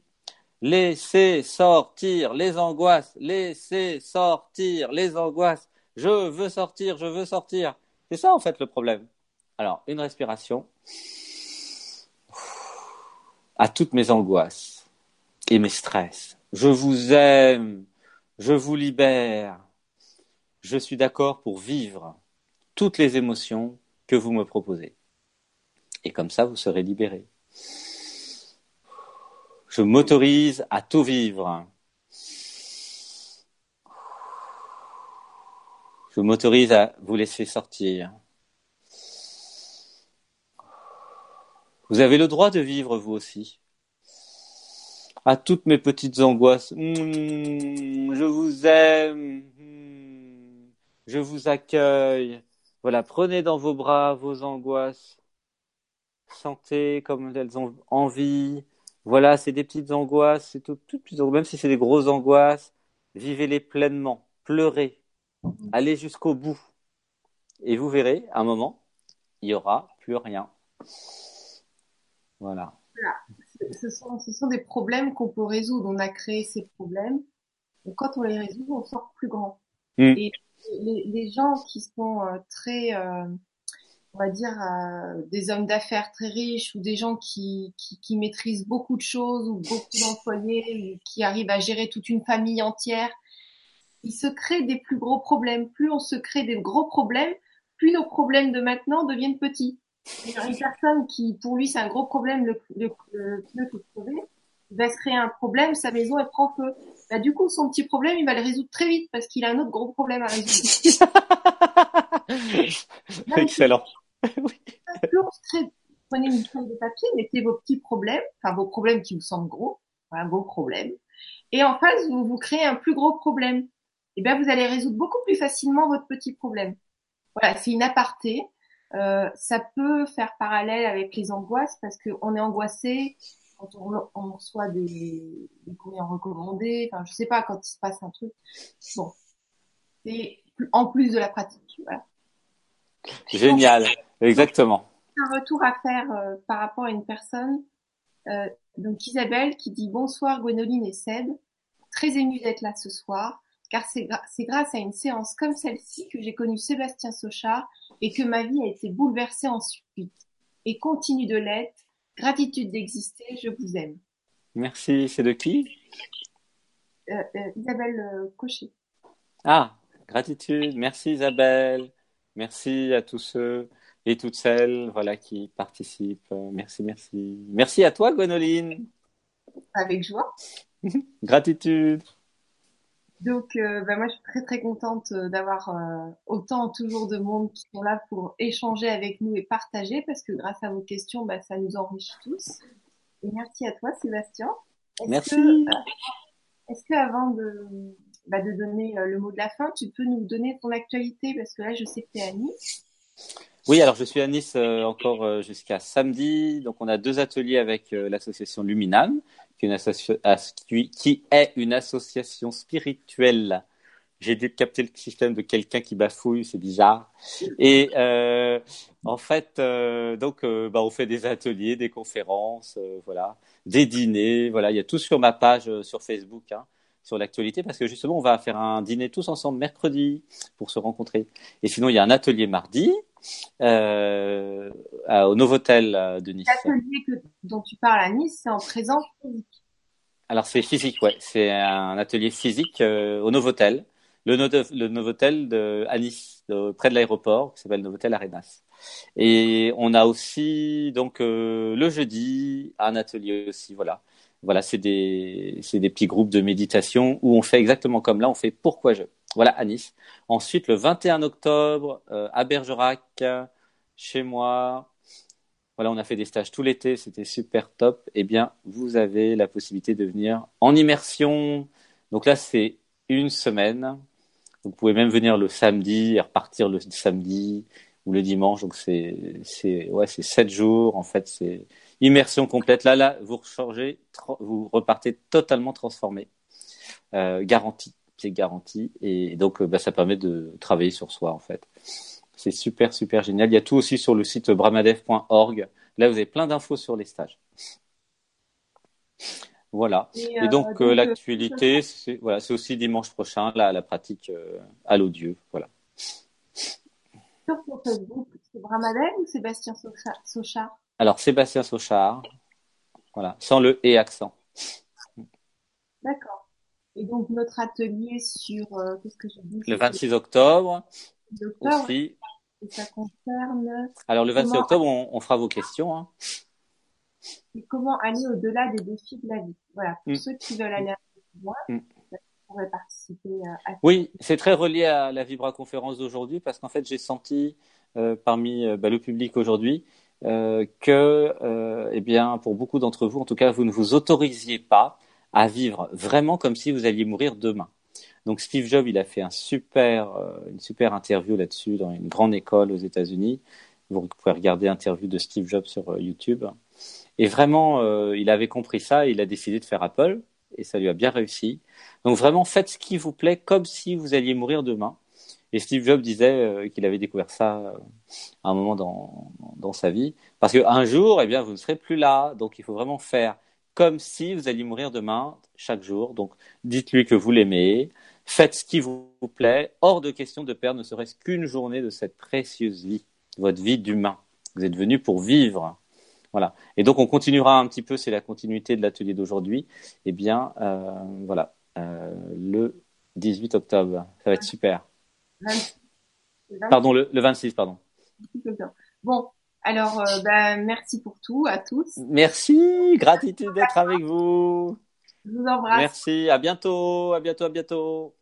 Laissez sortir les angoisses, laissez sortir les angoisses. Je veux sortir, je veux sortir. C'est ça en fait le problème. Alors, une respiration à toutes mes angoisses et mes stress. Je vous aime, je vous libère. Je suis d'accord pour vivre toutes les émotions que vous me proposez. Et comme ça, vous serez libéré. Je m'autorise à tout vivre. Je m'autorise à vous laisser sortir. Vous avez le droit de vivre vous aussi. À toutes mes petites angoisses, hmm, je vous aime, je vous accueille. Voilà, prenez dans vos bras vos angoisses. Sentez comme elles ont envie. Voilà, c'est des petites angoisses, c'est tout, même si c'est des grosses angoisses, vivez-les pleinement, pleurez, allez jusqu'au bout. Et vous verrez, à un moment, il n'y aura plus rien. Voilà. Ce, sont, des problèmes qu'on peut résoudre. On a créé ces problèmes. Et quand on les résout, on sort plus grand. Hmm. Et les, gens qui sont euh, très, euh, on va dire, euh, des hommes d'affaires très riches ou des gens qui, qui, maîtrisent beaucoup de choses ou beaucoup d'employés ou qui arrivent à gérer toute une famille entière, ils se créent des plus gros problèmes. Plus on se crée des gros problèmes, plus nos problèmes de maintenant deviennent petits une personne qui, pour lui, c'est un gros problème, le, le, le pneu va se créer un problème, sa maison, elle prend feu. Bah, du coup, son petit problème, il va le résoudre très vite parce qu'il a un autre gros problème à résoudre. Excellent. prenez une feuille de papier, mettez vos petits problèmes, enfin vos problèmes qui vous semblent gros, un gros problème, et en face, vous vous créez un plus gros problème. Et eh bien, vous allez résoudre beaucoup plus facilement votre petit problème. Voilà, c'est une aparté. Euh, ça peut faire parallèle avec les angoisses parce qu'on est angoissé quand on, reçoit des, des courriers recommandés. Enfin, je sais pas quand il se passe un truc. Bon, c'est en plus de la pratique. Voilà. Génial, exactement. Un retour à faire euh, par rapport à une personne. Euh, donc Isabelle qui dit bonsoir Gwénoline et Seb, très émue d'être là ce soir car c'est grâce à une séance comme celle-ci que j'ai connu Sébastien Sochard et que ma vie a été bouleversée ensuite. Et continue de l'être. Gratitude d'exister, je vous aime. Merci. C'est de qui? Euh, euh, Isabelle euh, Cochet. Ah, gratitude. Merci Isabelle. Merci à tous ceux et toutes celles voilà, qui participent. Merci, merci. Merci à toi, Gwenoline. Avec joie. gratitude. Donc, euh, bah, moi, je suis très très contente euh, d'avoir euh, autant toujours de monde qui sont là pour échanger avec nous et partager, parce que grâce à vos questions, bah, ça nous enrichit tous. Et merci à toi, Sébastien. merci. Est-ce que avant de, bah, de donner le mot de la fin, tu peux nous donner ton actualité, parce que là, je sais que tu es à Nice. Oui, alors je suis à Nice encore jusqu'à samedi. Donc on a deux ateliers avec l'association Luminam qui est une, association spirituelle. J'ai dû capter le système de quelqu'un qui bafouille, c'est bizarre. Et euh, en fait, euh, donc, euh, bah, on fait des ateliers, des conférences, voilà, des dîners, voilà. Il y a tout sur ma page sur Facebook. Hein, sur l'actualité parce que justement on va faire un dîner tous ensemble mercredi pour se rencontrer. Et sinon il y a un atelier mardi euh, au Novotel de Nice. L'atelier dont tu parles à Nice, c'est en présence physique. Alors c'est physique, ouais. C'est un atelier physique euh, au Novotel. le, le Novotel de, à Nice, près de l'aéroport, qui s'appelle Novotel Arenas. Et on a aussi donc euh, le jeudi un atelier aussi, voilà. Voilà, c'est des c'est des petits groupes de méditation où on fait exactement comme là, on fait pourquoi je. Voilà à Nice. Ensuite le 21 octobre euh, à Bergerac, chez moi. Voilà, on a fait des stages tout l'été, c'était super top. Eh bien, vous avez la possibilité de venir en immersion. Donc là, c'est une semaine. Vous pouvez même venir le samedi et repartir le samedi ou le dimanche. Donc c'est c'est ouais c'est sept jours en fait c'est immersion complète. Là là vous changez, vous repartez totalement transformé, euh, garantie c'est garanti et donc euh, bah, ça permet de travailler sur soi en fait. C'est super super génial. Il y a tout aussi sur le site bramadev.org. Là vous avez plein d'infos sur les stages. Voilà. Et, donc, euh, l'actualité, c'est voilà, aussi dimanche prochain là la pratique à l'audio. Voilà sur Facebook, c'est Bramadel ou Sébastien Sochard Alors, Sébastien Sochard, voilà, sans le et accent. D'accord. Et donc, notre atelier sur, euh, qu'est-ce que j'ai dit Le 26 octobre. Aussi. Et ça concerne. Alors, le 26 octobre, on, fera vos questions. Hein. Et comment aller au-delà des défis de la vie. Voilà. Pour mm. ceux qui veulent aller un peu plus loin, mm participer euh, Oui, c'est très relié à la Vibra conférence d'aujourd'hui parce qu'en fait, j'ai senti euh, parmi bah, le public aujourd'hui que, eh bien, pour beaucoup d'entre vous, en tout cas, vous ne vous autorisiez pas à vivre vraiment comme si vous alliez mourir demain. Donc Steve Jobs, il a fait un super, une super interview là-dessus dans une grande école aux États-Unis. Vous pouvez regarder l'interview de Steve Jobs sur YouTube. Et vraiment, il avait compris ça et il a décidé de faire Apple et ça lui a bien réussi. Donc vraiment, faites ce qui vous plaît comme si vous alliez mourir demain. Et Steve Jobs disait euh, qu'il avait découvert ça euh, à un moment dans, dans sa vie. Parce qu'un jour, eh bien, vous ne serez plus là. Donc il faut vraiment faire comme si vous alliez mourir demain, chaque jour. Donc dites-lui que vous l'aimez. Faites ce qui vous plaît. Hors de question de perdre ne serait-ce qu'une journée de cette précieuse vie, votre vie d'humain. Vous êtes venu pour vivre. Voilà. Et donc on continuera un petit peu, c'est la continuité de l'atelier d'aujourd'hui. Eh bien, euh, voilà, euh, le 18 octobre, ça va être super. Pardon, le, 26, pardon. Bon, alors, euh, ben, merci pour tout à tous. Merci, gratitude d'être avec vous. Je vous embrasse. Merci, à bientôt, à bientôt, à bientôt.